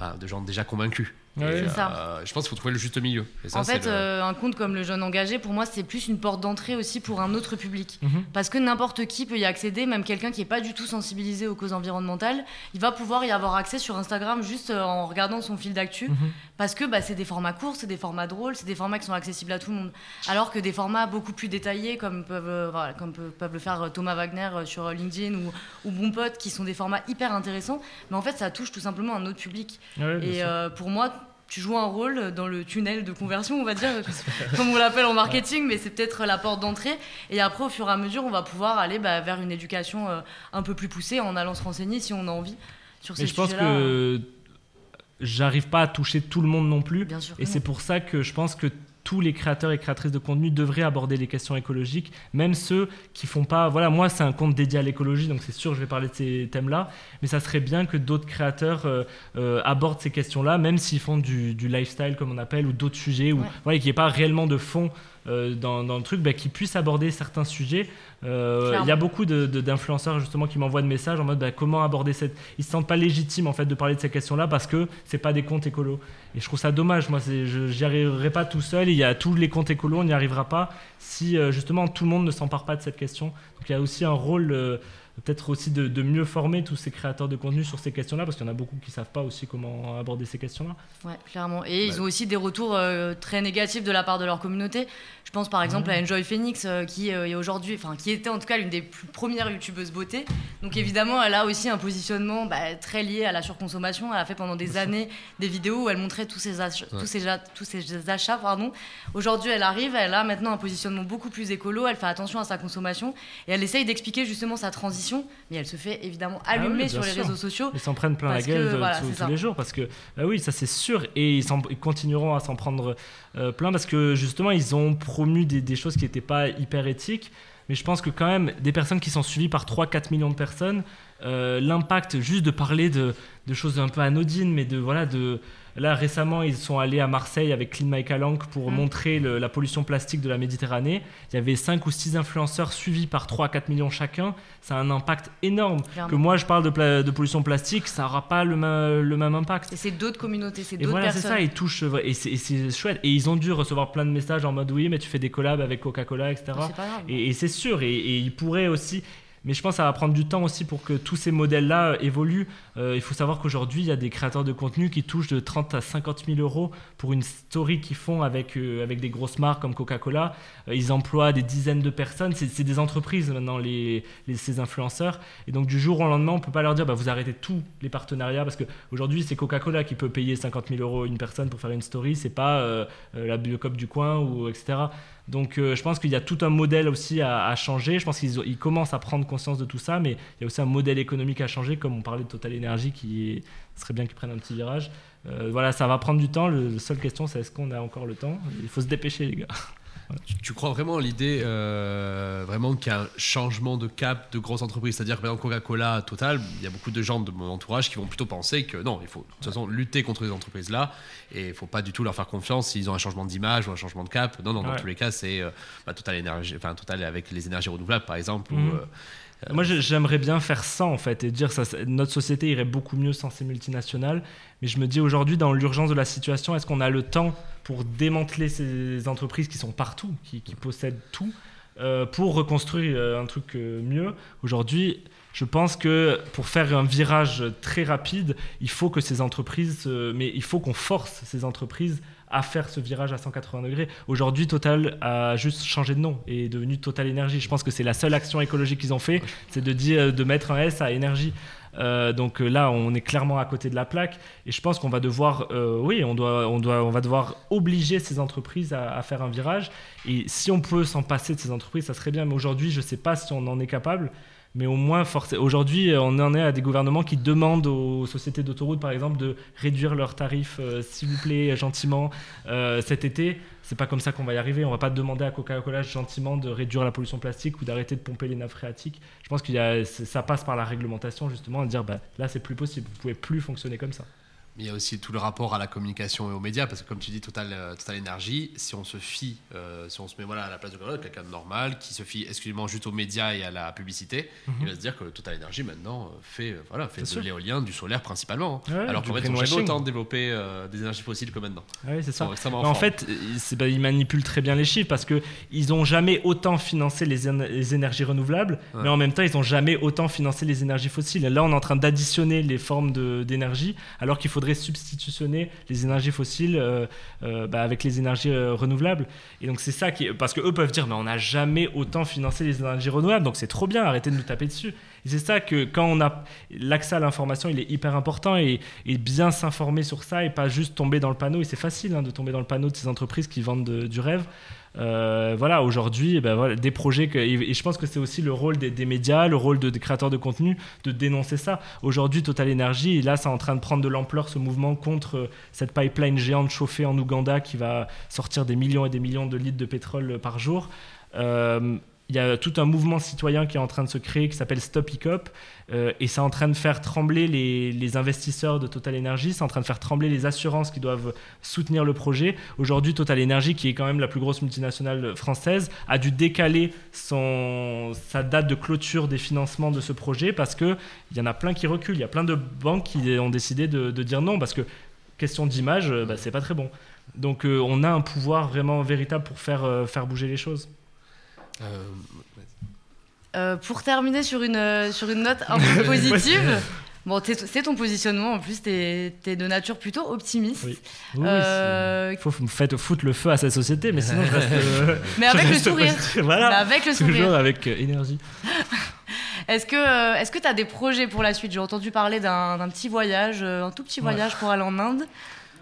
Bah, de gens déjà convaincus. Ouais, et, euh, je pense qu'il faut trouver le juste milieu. Et ça, en fait, le... euh, un compte comme le jeune engagé, pour moi, c'est plus une porte d'entrée aussi pour un autre public. Mm -hmm. Parce que n'importe qui peut y accéder, même quelqu'un qui n'est pas du tout sensibilisé aux causes environnementales, il va pouvoir y avoir accès sur Instagram juste euh, en regardant son fil d'actu. Mm -hmm. Parce que bah, c'est des formats courts, c'est des formats drôles, c'est des formats qui sont accessibles à tout le monde. Alors que des formats beaucoup plus détaillés, comme peuvent, euh, voilà, comme peuvent le faire Thomas Wagner sur LinkedIn ou, ou Bon Pote, qui sont des formats hyper intéressants, mais en fait, ça touche tout simplement un autre public. Ouais, et euh, pour moi, tu joues un rôle dans le tunnel de conversion, on va dire, comme on l'appelle en marketing, mais c'est peut-être la porte d'entrée. Et après, au fur et à mesure, on va pouvoir aller bah, vers une éducation euh, un peu plus poussée en allant se renseigner si on a envie sur mais ces je pense que j'arrive pas à toucher tout le monde non plus. Bien sûr et c'est pour ça que je pense que tous les créateurs et créatrices de contenu devraient aborder les questions écologiques, même ceux qui font pas. Voilà, moi, c'est un compte dédié à l'écologie, donc c'est sûr, je vais parler de ces thèmes-là, mais ça serait bien que d'autres créateurs euh, euh, abordent ces questions-là, même s'ils font du, du, lifestyle, comme on appelle, ou d'autres sujets, ou ouais. voilà, qu'il n'y ait pas réellement de fond. Euh, dans, dans, le truc, bah, qui puissent aborder certains sujets. Euh, il y a beaucoup d'influenceurs de, de, justement qui m'envoient des messages en mode bah, comment aborder cette. Ils se sentent pas légitimes en fait de parler de ces questions-là parce que c'est pas des comptes écolos. Et je trouve ça dommage. Moi, je n'y arriverai pas tout seul. Il y a tous les comptes écolos, on n'y arrivera pas si euh, justement tout le monde ne s'empare pas de cette question. Donc il y a aussi un rôle peut-être aussi de, de, mieux former tous ces créateurs de contenu sur ces questions-là, parce qu'il y en a beaucoup qui ne savent pas aussi comment aborder ces questions-là. Ouais, clairement. Et ouais. ils ont aussi des retours euh, très négatifs de la part de leur communauté. Je pense par exemple ouais. à Enjoy Phoenix, euh, qui euh, est aujourd'hui, enfin qui était en tout cas l'une des plus premières youtubeuses beauté. Donc évidemment, elle a aussi un positionnement bah, très lié à la surconsommation. Elle a fait pendant des années des vidéos où elle montrait tous ses tous ses, tous ses achats. Pardon. Aujourd'hui, elle arrive, elle a maintenant un positionnement beaucoup plus écolo. Elle fait attention à sa consommation et elle essaye d'expliquer justement sa transition mais elle se fait évidemment allumer ah oui, sur les sûr. réseaux sociaux. Ils s'en prennent plein la gueule que, voilà, tous, tous les jours parce que bah oui, ça c'est sûr et ils, ils continueront à s'en prendre euh, plein parce que justement ils ont promu des, des choses qui n'étaient pas hyper éthiques. Mais je pense que quand même, des personnes qui sont suivies par 3-4 millions de personnes, euh, l'impact juste de parler de, de, choses un peu anodines, mais de voilà de Là, récemment, ils sont allés à Marseille avec Clean My Calanque pour mmh. montrer le, la pollution plastique de la Méditerranée. Il y avait 5 ou 6 influenceurs suivis par 3 à 4 millions chacun. Ça a un impact énorme. Clairement. Que moi, je parle de, pollution plastique, ça n'aura pas le, même impact. Et c'est d'autres communautés, c'est d'autres voilà, personnes. c'est ça, ils touchent. Et c'est chouette. Et ils ont dû recevoir plein de messages en mode oui, mais tu fais des collabs avec Coca-Cola, etc. Et, et c'est sûr. Et, et ils pourraient aussi. Mais je pense que ça va prendre du temps aussi pour que tous ces modèles-là euh, évoluent. Euh, il faut savoir qu'aujourd'hui, il y a des créateurs de contenu qui touchent de 30 à 50 000 euros pour une story qu'ils font avec, euh, avec des grosses marques comme Coca-Cola. Euh, ils emploient des dizaines de personnes. C'est des entreprises maintenant, les, ces influenceurs. Et donc, du jour au lendemain, on ne peut pas leur dire bah, vous arrêtez tous les partenariats parce qu'aujourd'hui, c'est Coca-Cola qui peut payer 50 000 euros une personne pour faire une story. C'est pas la Biocop du coin ou etc. Donc je pense qu'il y a tout un modèle aussi à, à changer. Je pense qu'ils commencent à prendre conscience de tout ça, mais il y a aussi un modèle économique à changer, comme on parlait de Total Energy, qui est, serait bien qu'ils prennent un petit virage. Euh, voilà, ça va prendre du temps. Le, la seule question, c'est est-ce qu'on a encore le temps? Il faut se dépêcher, les gars. Tu, tu crois vraiment à l'idée euh, vraiment qu'il y a un changement de cap de grosses entreprises? C'est-à-dire que exemple Coca-Cola, Total, il y a beaucoup de gens de mon entourage qui vont plutôt penser que non, il faut de toute façon lutter contre les entreprises-là et il ne faut pas du tout leur faire confiance s'ils ont un changement d'image ou un changement de cap. Non, non, dans Ouais. tous les cas, c'est euh, bah, Total énergie, enfin Total avec les énergies renouvelables par exemple. Mhm. Moi, j'aimerais bien faire ça en fait et dire ça. Notre société irait beaucoup mieux sans ces multinationales. Mais je me dis aujourd'hui, dans l'urgence de la situation, est-ce qu'on a le temps pour démanteler ces entreprises qui sont partout, qui, qui possèdent tout, euh, pour reconstruire euh, un truc euh, mieux? Aujourd'hui, je pense que pour faire un virage très rapide, il faut que ces entreprises, mais il faut qu'on force ces entreprises à faire ce virage à 180 degrés. Aujourd'hui, Total a juste changé de nom et est devenu Total Énergie. Je pense que c'est la seule action écologique qu'ils ont fait, c'est de dire de mettre un S à énergie. Euh, donc euh, là, on est clairement à côté de la plaque, et je pense qu'on va devoir, euh, oui, on doit, on doit, on va devoir obliger ces entreprises à, à faire un virage. Et si on peut s'en passer de ces entreprises, ça serait bien. Mais aujourd'hui, je ne sais pas si on en est capable. Mais au moins, aujourd'hui, euh, on en est à des gouvernements qui demandent aux sociétés d'autoroutes, par exemple, de réduire leurs tarifs, euh, s'il vous plaît, gentiment, euh, cet été. C'est pas comme ça qu'on va y arriver. On va pas demander à Coca-Cola gentiment de réduire la pollution plastique ou d'arrêter de pomper les nappes phréatiques. Je pense que ça passe par la réglementation, justement, et dire bah, là, c'est plus possible. Vous pouvez plus fonctionner comme ça. Mais il y a aussi tout le rapport à la communication et aux médias, parce que comme tu dis, Total, euh, Total Énergie, si on se fie, euh, si on se met voilà, à la place de quelqu'un- de normal, qui se fie exclusivement juste aux médias et à la publicité, Mhm. il va se dire que Total Énergie maintenant euh, fait, euh, voilà, fait de l'éolien, du solaire principalement. Ouais, Alors qu'en fait, n'ont jamais autant développé des énergies fossiles que maintenant. Ah oui, c'est ça. en fait, bah, ils manipulent très bien les chiffres parce que ils ont jamais autant financé les, éner- les énergies renouvelables, Ouais. mais en même temps, ils ont jamais autant financé les énergies fossiles. Et là, on est en train d'additionner les formes d'énergie, alors qu'il faudrait substitutionner les énergies fossiles euh, euh, bah, avec les énergies euh, renouvelables. Et donc, c'est ça qui, parce que eux peuvent dire, mais on n'a jamais autant financé les énergies renouvelables, donc c'est trop bien, arrêtez de nous taper dessus. Et c'est ça que quand on a l'accès à l'information, il est hyper important et, bien s'informer sur ça et pas juste tomber dans le panneau. Et c'est facile hein, de tomber dans le panneau de ces entreprises qui vendent de- du rêve. Euh, voilà, aujourd'hui, eh ben des projets que, et, je pense que c'est aussi le rôle des, médias, le rôle de- des créateurs de contenu de dénoncer ça. Aujourd'hui, Total Energy, là, c'est en train de prendre de l'ampleur ce mouvement contre euh, cette pipeline géante chauffée en Ouganda qui va sortir des millions et des millions de litres de pétrole euh, par jour. Il y a tout un mouvement citoyen qui est en train de se créer qui s'appelle Stop Hiccup euh, et c'est en train de faire trembler les, investisseurs de Total Energy, c'est en train de faire trembler les assurances qui doivent soutenir le projet. Aujourd'hui, Total Energy, qui est quand même la plus grosse multinationale française, a dû décaler son, sa date de clôture des financements de ce projet parce qu'il y en a plein qui reculent. Il y a plein de banques qui ont décidé de, de dire non parce que question d'image, euh, bah, c'est pas très bon. Donc euh, on a un pouvoir vraiment véritable pour faire, euh, faire bouger les choses. Euh, pour terminer sur une, euh, sur une note un peu positive, bon, c'est ton positionnement, en plus, tu es, de nature plutôt optimiste. Oui. Oui, Euh, Il faut faites foutre le feu à sa société, mais sinon je reste. euh, mais je avec le reste positif. Voilà. Mais avec le Toujours sourire. avec euh, énergie. Est-ce que est-ce que tu as des projets pour la suite? J'ai entendu parler d'un petit voyage, un tout petit Ouais. voyage pour aller en Inde.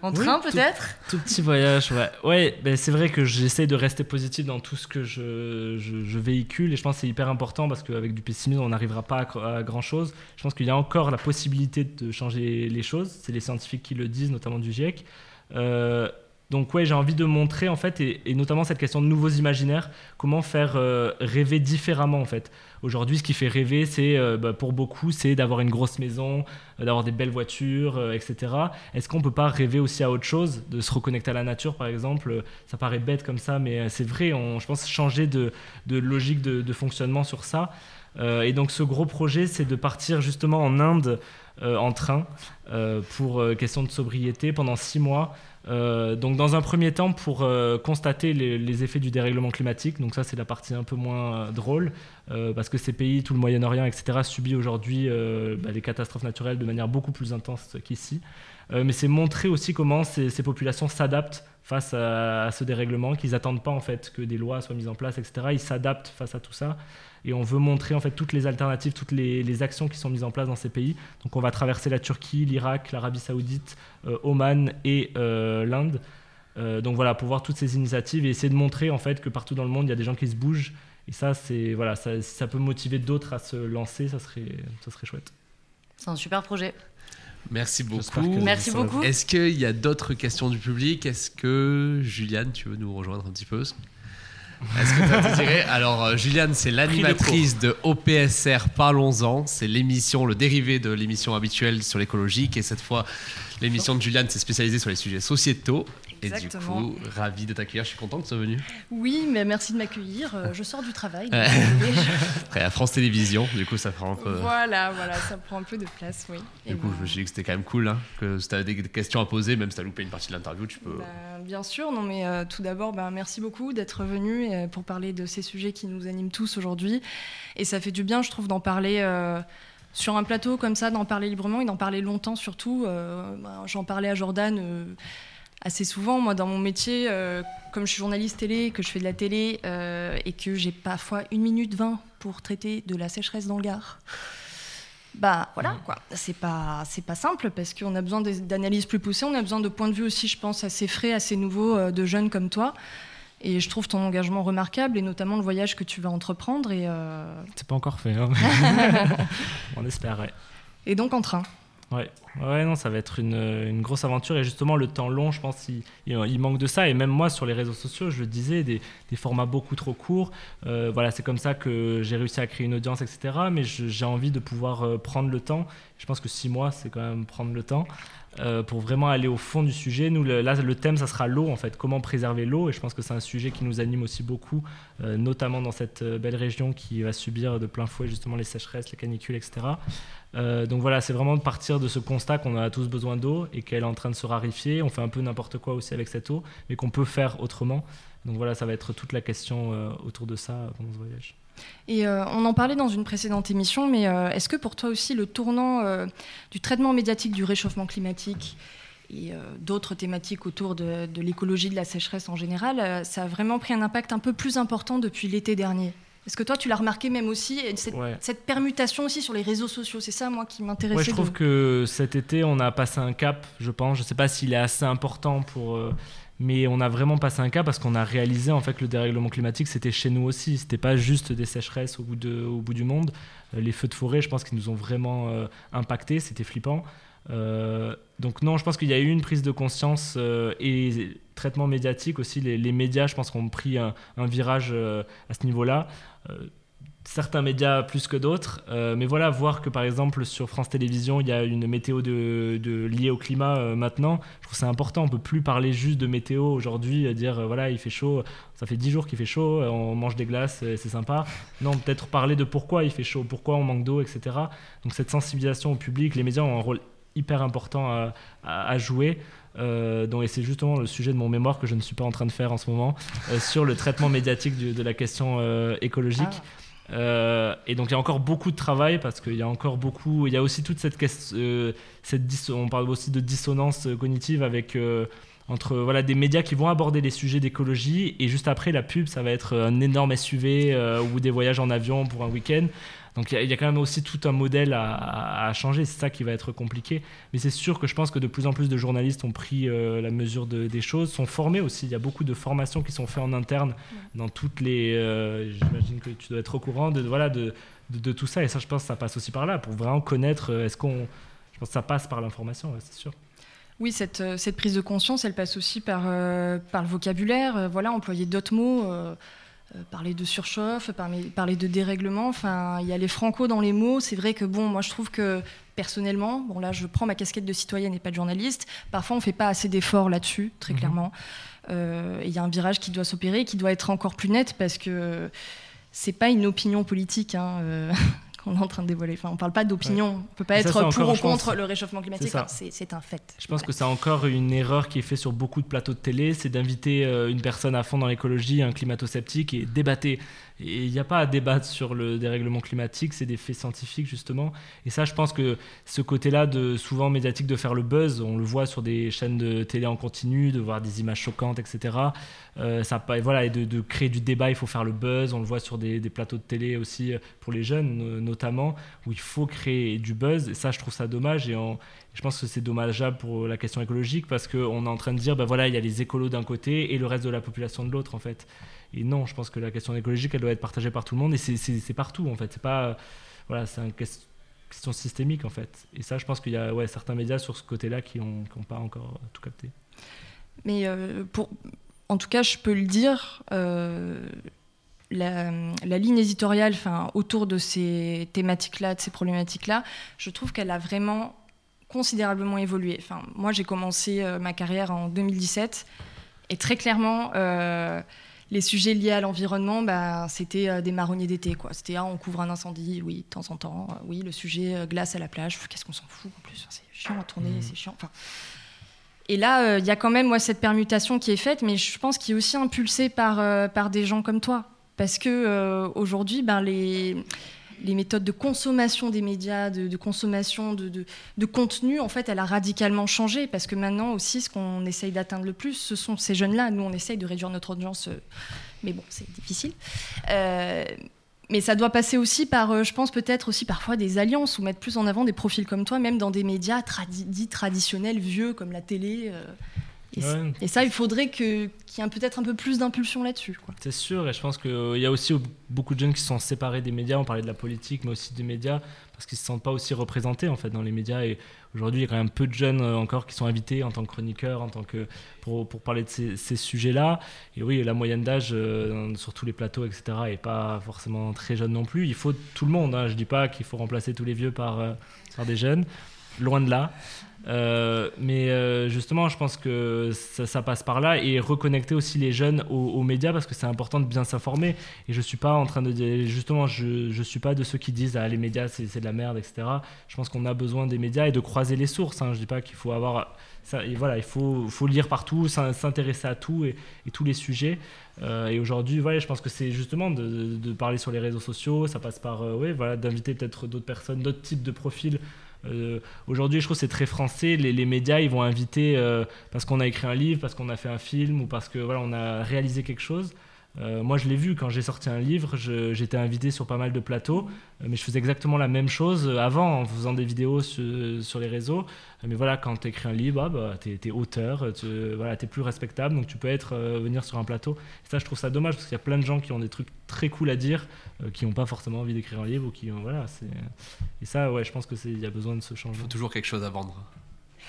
En train tout- peut-être Tout petit voyage, ouais. Ouais, ben c'est vrai que j'essaie de rester positif dans tout ce que je, je, je véhicule et je pense que c'est hyper important parce qu'avec du pessimisme, on n'arrivera pas à, cr- à grand chose. Je pense qu'il y a encore la possibilité de changer les choses. C'est les scientifiques qui le disent, notamment du GIEC. Euh, donc ouais, j'ai envie de montrer en fait, et, et notamment cette question de nouveaux imaginaires, comment faire euh, rêver différemment en fait? Aujourd'hui, ce qui fait rêver, c'est euh, bah, pour beaucoup, c'est d'avoir une grosse maison, euh, d'avoir des belles voitures, euh, etc. Est-ce qu'on peut pas rêver aussi à autre chose, de se reconnecter à la nature par exemple? Ça paraît bête comme ça, mais c'est vrai. On, je pense changer de, de logique de, de fonctionnement sur ça. Et donc ce gros projet, c'est de partir justement en Inde en train pour question de sobriété pendant six mois. Euh, donc dans un premier temps pour euh, constater les, effets du dérèglement climatique. Donc ça c'est la partie un peu moins euh, drôle parce que ces pays, tout le Moyen-Orient, etc., subissent aujourd'hui bah, les catastrophes naturelles de manière beaucoup plus intense qu'ici. Mais c'est montrer aussi comment ces, ces populations s'adaptent face à, à ce dérèglement, qu'ils n'attendent pas en fait que des lois soient mises en place, etc. Ils s'adaptent face à tout ça. Et on veut montrer en fait toutes les alternatives, toutes les, les actions qui sont mises en place dans ces pays. Donc on va traverser la Turquie, l'Irak, l'Arabie Saoudite, euh, Oman et euh, l'Inde. Euh, donc voilà, pour voir toutes ces initiatives et essayer de montrer en fait que partout dans le monde il y a des gens qui se bougent. Et ça, c'est voilà, ça, si ça peut motiver d'autres à se lancer, ça serait, ça serait chouette. C'est un super projet. Merci beaucoup. Merci beaucoup. Est-ce qu'il y a d'autres questions du public? Est-ce que Juliane, tu veux nous rejoindre un petit peu? Est-ce que tu Alors, euh, Juliane, c'est l'animatrice de OPSR Parlons-en. C'est l'émission, le dérivé de l'émission habituelle sur l'écologique. Et cette fois, l'émission de Juliane s'est spécialisée sur les sujets sociétaux. Et du Exactement. coup, ravi de t'accueillir. Je suis content que tu sois venu. Oui, mais merci de m'accueillir. Euh, Je sors du travail. donc. Après, à France Télévisions, du coup, ça prend un peu. Voilà, voilà, ça prend un peu de place, oui. Et Du coup, je me suis dit que c'était quand même cool. Hein, que si tu as des questions à poser, même si tu as loupé une partie de l'interview, tu peux. ben, bien sûr, non, mais euh, tout d'abord, ben, merci beaucoup d'être venu euh, pour parler de ces sujets qui nous animent tous aujourd'hui. Et ça fait du bien, je trouve, d'en parler. euh, sur un plateau comme ça, d'en parler librement et d'en parler longtemps surtout. Ben, J'en parlais à Jordan assez souvent. Moi, dans mon métier, euh, comme je suis journaliste télé, que je fais de la télé euh, et que j'ai parfois une minute 20 pour traiter de la sécheresse dans le Gard. Bah voilà quoi, c'est pas c'est pas simple parce qu'on a besoin d'analyses plus poussées, on a besoin de points de vue aussi, je pense, assez frais, assez nouveaux euh, de jeunes comme toi. Et je trouve ton engagement remarquable et notamment le voyage que tu vas entreprendre et, euh, C'est pas encore fait. hein. On espère, ouais. et donc en train. Ouais. ouais, non, ça va être une, une grosse aventure et justement le temps long, je pense, il, manque de ça. Et même moi, sur les réseaux sociaux, je le disais, des, formats beaucoup trop courts. Euh, voilà, c'est comme ça que j'ai réussi à créer une audience, etc. Mais j'ai envie de pouvoir euh, prendre le temps. Je pense que six mois, c'est quand même prendre le temps. Euh, pour vraiment aller au fond du sujet. Nous, là, le thème, ça sera l'eau, en fait. Comment préserver l'eau Et je pense que c'est un sujet qui nous anime aussi beaucoup, euh, notamment dans cette euh, belle région qui va subir de plein fouet justement les sécheresses, les canicules, etc. Donc voilà, c'est vraiment de partir de ce constat qu'on a tous besoin d'eau et qu'elle est en train de se raréfier. On fait un peu n'importe quoi aussi avec cette eau, mais qu'on peut faire autrement. Donc voilà, ça va être toute la question autour de ça pendant ce voyage. Et euh, on en parlait dans une précédente émission, mais euh, est-ce que pour toi aussi le tournant euh, du traitement médiatique du réchauffement climatique et d'autres thématiques autour de, de l'écologie, de la sécheresse en général, ça a vraiment pris un impact un peu plus important depuis l'été dernier? Est-ce que toi tu l'as remarqué même aussi, et cette, Ouais. cette permutation aussi sur les réseaux sociaux? C'est ça moi qui m'intéressait. Ouais, je trouve de- que cet été, on a passé un cap, je pense. Je ne sais pas s'il est assez important pour. Mais on a vraiment passé un cap parce qu'on a réalisé en fait que le dérèglement climatique c'était chez nous aussi. C'était pas juste des sécheresses au bout, du monde. Euh, les feux de forêt, je pense qu'ils nous ont vraiment euh, impactés. C'était flippant. Euh, donc non, je pense qu'il y a eu une prise de conscience et traitement médiatique aussi. Les, médias, je pense, ont pris un, virage à ce niveau-là. Certains médias plus que d'autres. Euh, mais voilà, voir que par exemple sur France Télévisions, il y a une météo liée au climat euh, maintenant, je trouve c'est important. On peut plus parler juste de météo aujourd'hui, dire euh, voilà, il fait chaud, ça fait 10 jours qu'il fait chaud, on mange des glaces, c'est sympa. Non, peut-être parler de pourquoi il fait chaud, pourquoi on manque d'eau, etc. Donc cette sensibilisation au public, les médias ont un rôle hyper important à, jouer. Et c'est justement le sujet de mon mémoire que je ne suis pas en train de faire en ce moment sur le traitement médiatique de la question écologique. Euh, et donc il y a encore beaucoup de travail parce qu'il y a encore beaucoup, il y a aussi toute cette question, euh, cette on parle aussi de dissonance euh, cognitive avec entre voilà des médias qui vont aborder les sujets d'écologie et juste après la pub ça va être un énorme SUV ou des voyages en avion pour un week-end. Donc il y, a- il y a quand même aussi tout un modèle à, changer, c'est ça qui va être compliqué. Mais c'est sûr que je pense que de plus en plus de journalistes ont pris euh, la mesure de- des choses, sont formés aussi. Il y a beaucoup de formations qui sont faites en interne dans toutes les. euh, J'imagine que tu dois être au courant de, voilà, de, de, de tout ça. Et ça, je pense que ça passe aussi par là, pour vraiment connaître. euh, Est-ce qu'on. Je pense que ça passe par l'information, ouais, c'est sûr. Oui, cette, cette prise de conscience, elle passe aussi par, euh, par le vocabulaire, voilà, employer d'autres mots, parler de surchauffe, parler, de dérèglement. Enfin, il y a les franco dans les mots. C'est vrai que, bon, moi, je trouve que personnellement, bon, là, je prends ma casquette de citoyenne et pas de journaliste. Parfois, on fait pas assez d'efforts là-dessus, très Mhm. clairement. Euh, et Il y a un virage qui doit s'opérer, qui doit être encore plus net parce que c'est pas une opinion politique. Hein, euh, qu'on est en train de dévoiler. Enfin, on parle pas d'opinion. On peut pas ça, être pour encore, ou pense, contre le réchauffement climatique. C'est c'est un fait. Je pense que c'est encore une erreur qui est faite sur beaucoup de plateaux de télé, c'est d'inviter euh, une personne à fond dans l'écologie, un climato-sceptique, et débattre. Et il n'y a pas à débattre sur le dérèglement climatique, c'est des faits scientifiques justement. Et ça, je pense que ce côté-là, de souvent médiatique, de faire le buzz, on le voit sur des chaînes de télé en continu, de voir des images choquantes, etc. Euh, ça, voilà, et de, créer du débat, il faut faire le buzz. On le voit sur des, plateaux de télé aussi euh, pour les jeunes, no- notamment, où il faut créer du buzz. Et ça, je trouve ça dommage. Et je pense que c'est dommageable pour la question écologique parce qu'on est en train de dire, ben voilà, il y a les écolos d'un côté et le reste de la population de l'autre, en fait. Et non, je pense que la question écologique, elle doit être partagée par tout le monde et c'est- partout, en fait. C'est pas, euh, voilà, c'est une ques- question systémique, en fait. Et ça, je pense qu'il y a certains médias sur ce côté-là qui n'ont pas encore tout capté. Mais euh, en tout cas, je peux le dire, la, la, ligne éditoriale autour de ces thématiques-là, de ces problématiques-là, je trouve qu'elle a vraiment considérablement évolué. Enfin, moi, j'ai commencé euh, ma carrière en 2017 et très clairement, euh, les sujets liés à l'environnement, bah, c'était euh, des marronniers d'été. C'était ah, on couvre un incendie, oui, de temps en temps. oui, le sujet glace à la plage, qu'est-ce qu'on s'en fout en plus C'est chiant à tourner, mmh. c'est chiant. Enfin, et là, il y a quand même moi, cette permutation qui est faite, mais je pense qu'il est aussi impulsé par, par des gens comme toi. Parce que aujourd'hui, ben, les les méthodes de consommation des médias, de, consommation de, de, contenu, en fait, elle a radicalement changé parce que maintenant aussi, ce qu'on essaye d'atteindre le plus, ce sont ces jeunes-là. Nous, on essaye de réduire notre audience, euh, mais bon, c'est difficile. Euh, mais ça doit passer aussi par, euh, je pense peut-être aussi parfois des alliances ou mettre plus en avant des profils comme toi, même dans des médias dits traditionnels, vieux, comme la télé. Et, ça, il faudrait qu'il y ait peut-être un peu plus d'impulsion là-dessus. C'est sûr, et je pense qu'il euh, y a aussi beaucoup de jeunes qui sont séparés des médias. On parlait de la politique, mais aussi des médias, parce qu'ils ne se sentent pas aussi représentés en fait dans les médias. Et aujourd'hui, il y a quand même peu de jeunes euh, encore qui sont invités en tant que chroniqueurs, en tant que pour, pour parler de ces, sujets-là. Et oui, la moyenne d'âge euh, sur tous les plateaux, etc., est pas forcément très jeune non plus. Il faut tout le monde. Hein. Je dis pas qu'il faut remplacer tous les vieux par, par des jeunes, loin de là. Euh, mais euh, justement, je pense que ça, passe par là et reconnecter aussi les jeunes aux, médias parce que c'est important de bien s'informer. Et je suis pas en train de dire, justement, je, je suis pas de ceux qui disent ah, les médias c'est de la merde, etc. Je pense qu'on a besoin des médias et de croiser les sources. Hein. Je dis pas qu'il faut avoir voilà, il faut, lire partout, s'intéresser à tout et, tous les sujets. Euh, et aujourd'hui, voilà, je pense que c'est justement de, de, parler sur les réseaux sociaux. Ça passe par, ouais, voilà, d'inviter peut-être d'autres personnes, d'autres types de profils euh, aujourd'hui, je trouve que c'est très français. Les, médias, ils vont inviter euh, parce qu'on a écrit un livre, parce qu'on a fait un film ou parce que voilà, on a réalisé quelque chose. Euh, moi, je l'ai vu quand j'ai sorti un livre, j'étais invité sur pas mal de plateaux, euh, mais je faisais exactement la même chose avant en faisant des vidéos sur, les réseaux. Euh, mais voilà, quand tu écris un livre, ah, bah, tu es, auteur, tu voilà, es plus respectable, donc tu peux être, venir sur un plateau. Et ça, je trouve ça dommage parce qu'il y a plein de gens qui ont des trucs très cool à dire, qui n'ont pas forcément envie d'écrire un livre. Ou qui, voilà, et ça, ouais, je pense qu'il y a besoin de ce changement. Il faut toujours quelque chose à vendre.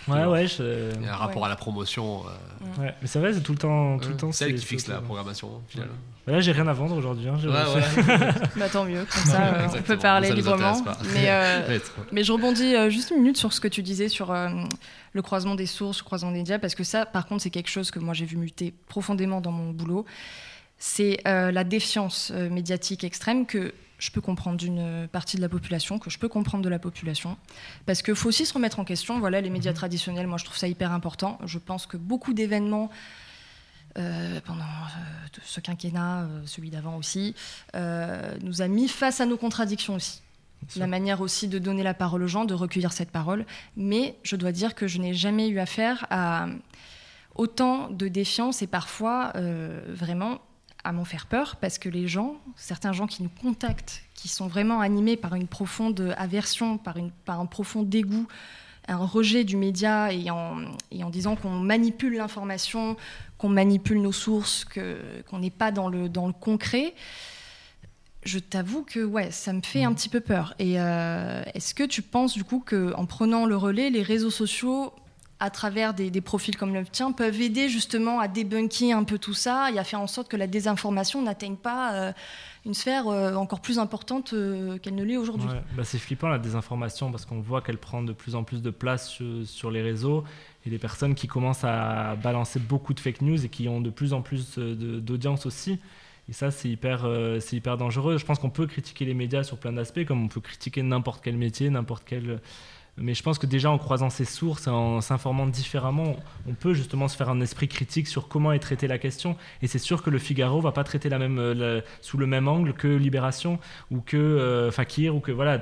Ouais, ouais. Il y a un rapport à la promotion. Euh. Ouais, mais c'est vrai, c'est tout le temps. Tout le temps c'est elle qui fixe la programmation, finalement. Là, j'ai rien à vendre aujourd'hui. Hein, bah, tant mieux, comme ça, euh, on peut parler librement. Mais, euh, mais je rebondis juste une minute sur ce que tu disais sur le croisement des sources, le croisement des médias, parce que ça, par contre, c'est quelque chose que moi j'ai vu muter profondément dans mon boulot. C'est la défiance médiatique extrême que je peux comprendre d'une partie de la population, que je peux comprendre de la population. Parce qu'il faut aussi se remettre en question. Voilà, les médias mhm. traditionnels, moi je trouve ça hyper important. Je pense que beaucoup d'événements euh, pendant euh, ce quinquennat, euh, celui d'avant aussi, nous a mis face à nos contradictions aussi. La manière aussi de donner la parole aux gens, de recueillir cette parole. Mais je dois dire que je n'ai jamais eu affaire à autant de défiance et parfois vraiment à m'en faire peur parce que les gens, certains gens qui nous contactent, qui sont vraiment animés par une profonde aversion, par, une, par un profond dégoût, un rejet du média et en, et en disant qu'on manipule l'information, qu'on manipule nos sources, qu'on n'est pas dans le, dans le concret, je t'avoue que ouais, ça me fait un petit peu peur. Et euh, est-ce que tu penses du coup qu'en prenant le relais, les réseaux sociaux à travers des, profils comme le tien, peuvent aider justement à débunker un peu tout ça et à faire en sorte que la désinformation n'atteigne pas euh, une sphère euh, encore plus importante euh, qu'elle ne l'est aujourd'hui. Bah, c'est flippant la désinformation parce qu'on voit qu'elle prend de plus en plus de place sur, les réseaux et des personnes qui commencent à balancer beaucoup de fake news et qui ont de plus en plus d'audience aussi. Et ça, c'est hyper, c'est hyper dangereux. Je pense qu'on peut critiquer les médias sur plein d'aspects, comme on peut critiquer n'importe quel métier, n'importe quel mais je pense que déjà en croisant ces sources, en s'informant différemment, on peut justement se faire un esprit critique sur comment est traitée la question. Et c'est sûr que le Figaro va pas traiter la même, euh, sous le même angle que Libération ou que euh, Fakir ou que voilà.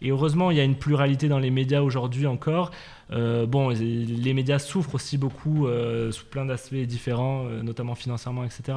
et heureusement, il y a une pluralité dans les médias aujourd'hui encore. Euh, bon, les médias souffrent aussi beaucoup sous plein d'aspects différents, notamment financièrement, etc.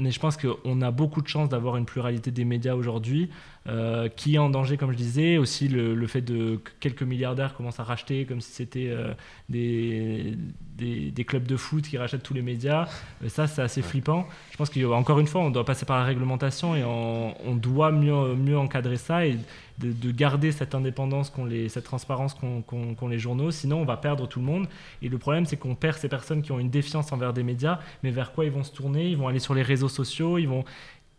mais je pense qu'on a beaucoup de chance d'avoir une pluralité des médias aujourd'hui, euh, qui est en danger, comme je disais. Aussi, le, le, fait de que quelques milliardaires commencent à racheter, comme si c'était euh, des, des, des, clubs de foot qui rachètent tous les médias. Et ça, c'est assez flippant. Je pense qu'encore une fois, on doit passer par la réglementation et on, on doit mieux, mieux encadrer ça et de, de garder cette indépendance, cette transparence qu'ont qu qu les journaux. Sinon, on va perdre tout le monde. Et le problème, c'est qu'on perd ces personnes qui ont une défiance envers des médias. Mais vers quoi ils vont se tourner? Ils vont aller sur les réseaux sociaux. Ils vont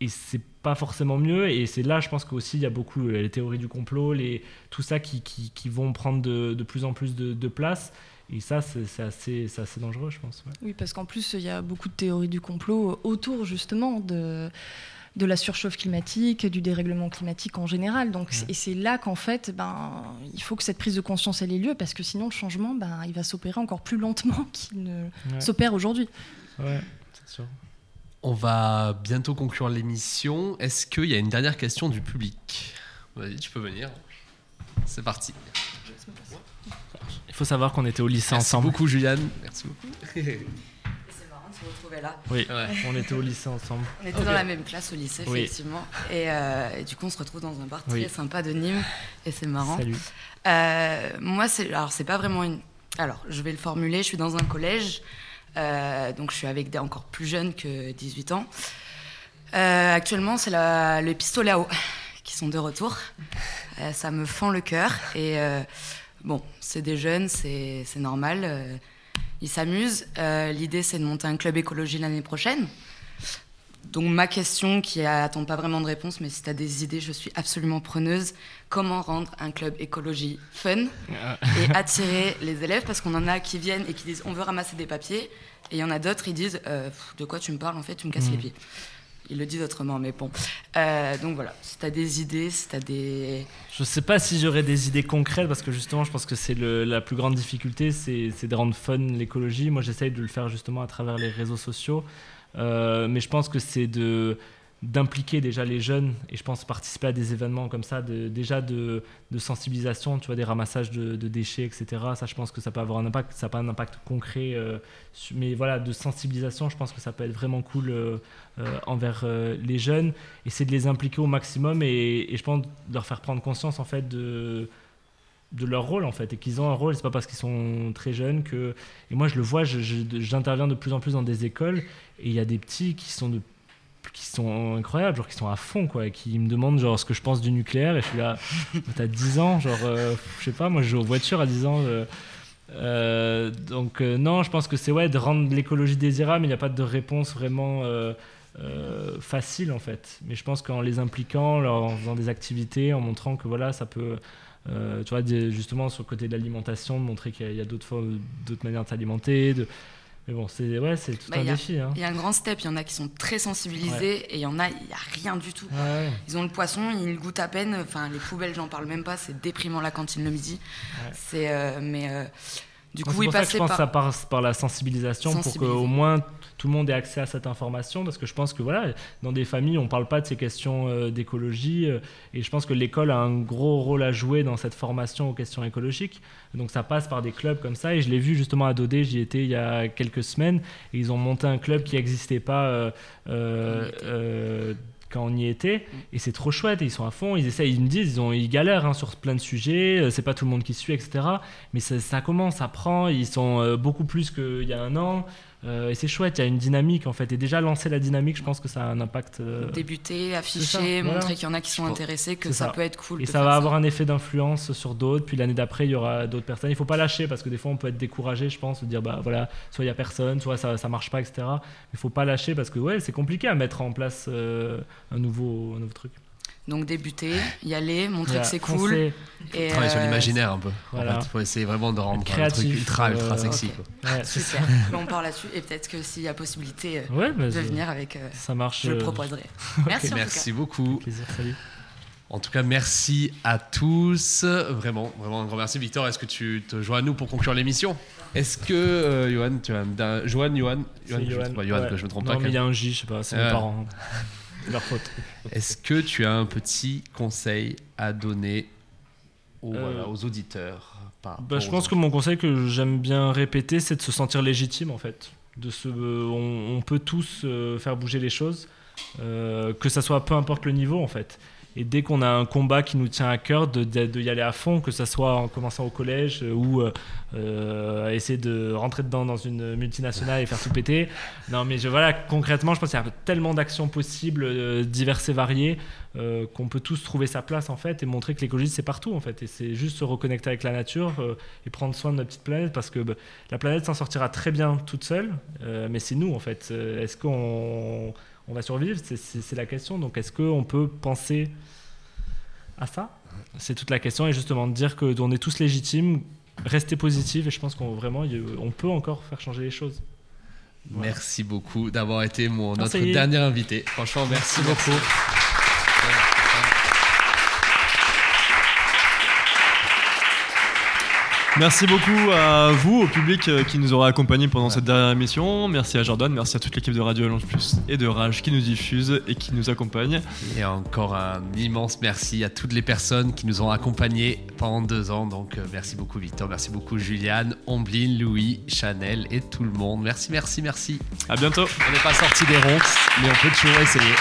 et c'est pas forcément mieux et c'est là je pense qu'aussi il y a beaucoup les théories du complot les tout ça qui, vont prendre de, plus en plus de, place et ça c'est assez, assez dangereux je pense oui parce qu'en plus il y a beaucoup de théories du complot autour justement de de la surchauffe climatique, du dérèglement climatique en général. Donc, ouais. Et c'est là qu'en fait, ben, il faut que cette prise de conscience ait lieu, parce que sinon le changement, ben, il va s'opérer encore plus lentement qu'il ne ouais. s'opère aujourd'hui. Ouais, c'est sûr. On va bientôt conclure l'émission. Est-ce qu'il y a une dernière question du public? Vas-y, tu peux venir. C'est parti. Il faut savoir qu'on était au lycée Merci ensemble. Merci beaucoup, Juliane. Merci beaucoup. C'est marrant de se retrouver là. Oui, ouais. on était au lycée ensemble. On était okay. dans la même classe au lycée, oui. effectivement. Et, euh, et, du coup, on se retrouve dans un bar très oui. sympa de Nîmes. Et c'est marrant. Salut. Euh, moi, c'est, alors, c'est pas vraiment une. Alors, je vais le formuler. Je suis dans un collège. Euh, donc je suis avec des encore plus jeunes que 18 ans. Euh, actuellement, c'est les pistolets à eau qui sont de retour. Euh, ça me fend le cœur. Et bon, c'est des jeunes, c'est normal. Ils s'amusent. L'idée, c'est de monter un club écologie l'année prochaine. Donc ma question, qui n'attend pas vraiment de réponse, mais si tu as des idées, je suis absolument preneuse. Comment rendre un club écologie fun et attirer les élèves? Parce qu'on en a qui viennent et qui disent on veut ramasser des papiers, et il y en a d'autres, ils disent euh, de quoi tu me parles en fait, tu me casses mmh. les pieds. Ils le disent autrement, mais bon. Euh, donc voilà, si tu as des idées, si tu as des... Je sais pas si j'aurais des idées concrètes, parce que justement, je pense que c'est la plus grande difficulté, c'est de rendre fun l'écologie. Moi, j'essaye de le faire justement à travers les réseaux sociaux. Euh, mais je pense que c'est de d'impliquer déjà les jeunes et je pense participer à des événements comme ça de, déjà de, de, sensibilisation tu vois des ramassages de, déchets etc ça je pense que ça peut avoir un impact ça n'a pas un impact concret euh, mais voilà de sensibilisation je pense que ça peut être vraiment cool euh, euh, envers les jeunes. Et c'est de les impliquer au maximum et, et, je pense de leur faire prendre conscience en fait de de leur rôle en fait et qu'ils ont un rôle. C'est pas parce qu'ils sont très jeunes que et moi je le vois j'interviens de plus en plus dans des écoles et il y a des petits qui sont de qui sont incroyables, genre qui sont à fond, quoi, et qui me demandent genre ce que je pense du nucléaire, et je suis là, t'as 10 ans, genre, euh, je sais pas, moi je joue aux voitures à 10 ans. Euh, euh, donc non, je pense que c'est ouais, de rendre l'écologie désirable, mais il n'y a pas de réponse vraiment facile en fait. Mais je pense qu'en les impliquant, en faisant des activités, en montrant que voilà, ça peut... tu vois, justement sur le côté de l'alimentation, de montrer qu'il y a, a d'autres manières de s'alimenter, de, mais bon, c'est ouais, c'est tout bah, un a, défi. Hein. Il y a un grand step. Il y en a qui sont très sensibilisés Ouais. et il y en a, il n'y a rien du tout. Ouais. Ils ont le poisson, ils le goûtent à peine. Enfin, les poubelles, j'en parle même pas. C'est déprimant la cantine le midi. C'est, euh, mais euh, du coup, ils ça que je passaient pense par. que ça passe par la sensibilisation pour qu'au moins tout le monde ait accès à cette information parce que je pense que voilà dans des familles on parle pas de ces questions euh, d'écologie euh, et je pense que l'école a un gros rôle à jouer dans cette formation aux questions écologiques. Donc ça passe par des clubs comme ça et je l'ai vu justement à Dodé j'y étais il y a quelques semaines et ils ont monté un club qui n'existait pas euh, quand on y était. et c'est trop chouette et ils sont à fond ils essayent ils me disent ils, ont, ils galèrent hein, sur plein de sujets c'est pas tout le monde qui suit etc mais ça, ça commence ça prend ils sont beaucoup plus qu'il y a un an euh, et c'est chouette, il y a une dynamique en fait. Et déjà lancer la dynamique, je pense que ça a un impact. euh, Débuter, afficher, voilà. montrer qu'il y en a qui sont intéressés, que ça, ça. peut être cool. Et ça va avoir un effet d'influence sur d'autres. Puis l'année d'après, il y aura d'autres personnes. Il faut pas lâcher parce que des fois, on peut être découragé, je pense, de dire bah voilà, soit il y a personne, soit ça ça marche pas, etc. Il faut pas lâcher parce que ouais, c'est compliqué à mettre en place euh, un nouveau un nouveau truc. Donc débuter, y aller, montrer Voilà, que c'est cool. Et, Travailler sur euh, l'imaginaire un peu. Voilà. En fait, faut essayer vraiment de rendre créatif, truc ultra, ultra euh, sexy. ok. quoi. Ouais. Super. On part là-dessus. Et peut-être que s'il y a possibilité euh, Ouais, mais de venir avec, euh, ça marche. je le euh, proposerai. Merci en tout cas. Merci beaucoup. Plaisir, salut. En tout cas, merci à tous. Vraiment, vraiment un grand merci. Victor, est-ce que tu te joins à nous pour conclure l'émission? Est-ce que, euh, Johan, tu as un... Johan, Johan, Johan, que je me Johan. Johan, Ouais. que je me trompe non, pas. mais il y a un J, je sais pas, c'est mes Ouais. parents. Leur faute. Est-ce que tu as un petit conseil à donner aux, Euh, voilà, aux auditeurs par Bah, je aux pense que mon conseil que j'aime bien répéter, c'est de se sentir légitime en fait. De ce, on, on peut tous euh, faire bouger les choses, euh, que ça soit peu importe le niveau en fait. Et dès qu'on a un combat qui nous tient à cœur, de, de- de y aller à fond, que ça soit en commençant au collège euh, ou euh, euh, essayer de rentrer dedans dans une multinationale et faire tout péter. Non, mais je, voilà, concrètement, je pense qu'il y a tellement d'actions possibles, euh, diverses et variées, euh, qu'on peut tous trouver sa place en fait et montrer que l'écologie c'est partout en fait. Et c'est juste se reconnecter avec la nature et prendre soin de notre petite planète parce que bah, la planète s'en sortira très bien toute seule, mais c'est nous en fait. Est-ce qu'on on va survivre C'est- la question. Donc est-ce qu'on peut penser à ça? C'est toute la question et justement de dire que on est tous légitimes, rester positif et je pense qu'on vraiment on peut encore faire changer les choses. Merci beaucoup d'avoir été mon, notre dernier invité. Franchement, merci, beaucoup. Merci beaucoup à vous, au public euh, qui nous aura accompagnés pendant cette dernière émission. Merci à Jordan, merci à toute l'équipe de Radio Alliance Plus et de Rage qui nous diffuse et qui nous accompagne. Et encore un immense merci à toutes les personnes qui nous ont accompagnés pendant deux ans. Donc euh, merci beaucoup Victor, merci beaucoup Juliane, Omblin, Louis, Chanel et tout le monde. Merci, merci, merci. À bientôt. On n'est pas sorti des ronces, mais on peut toujours essayer.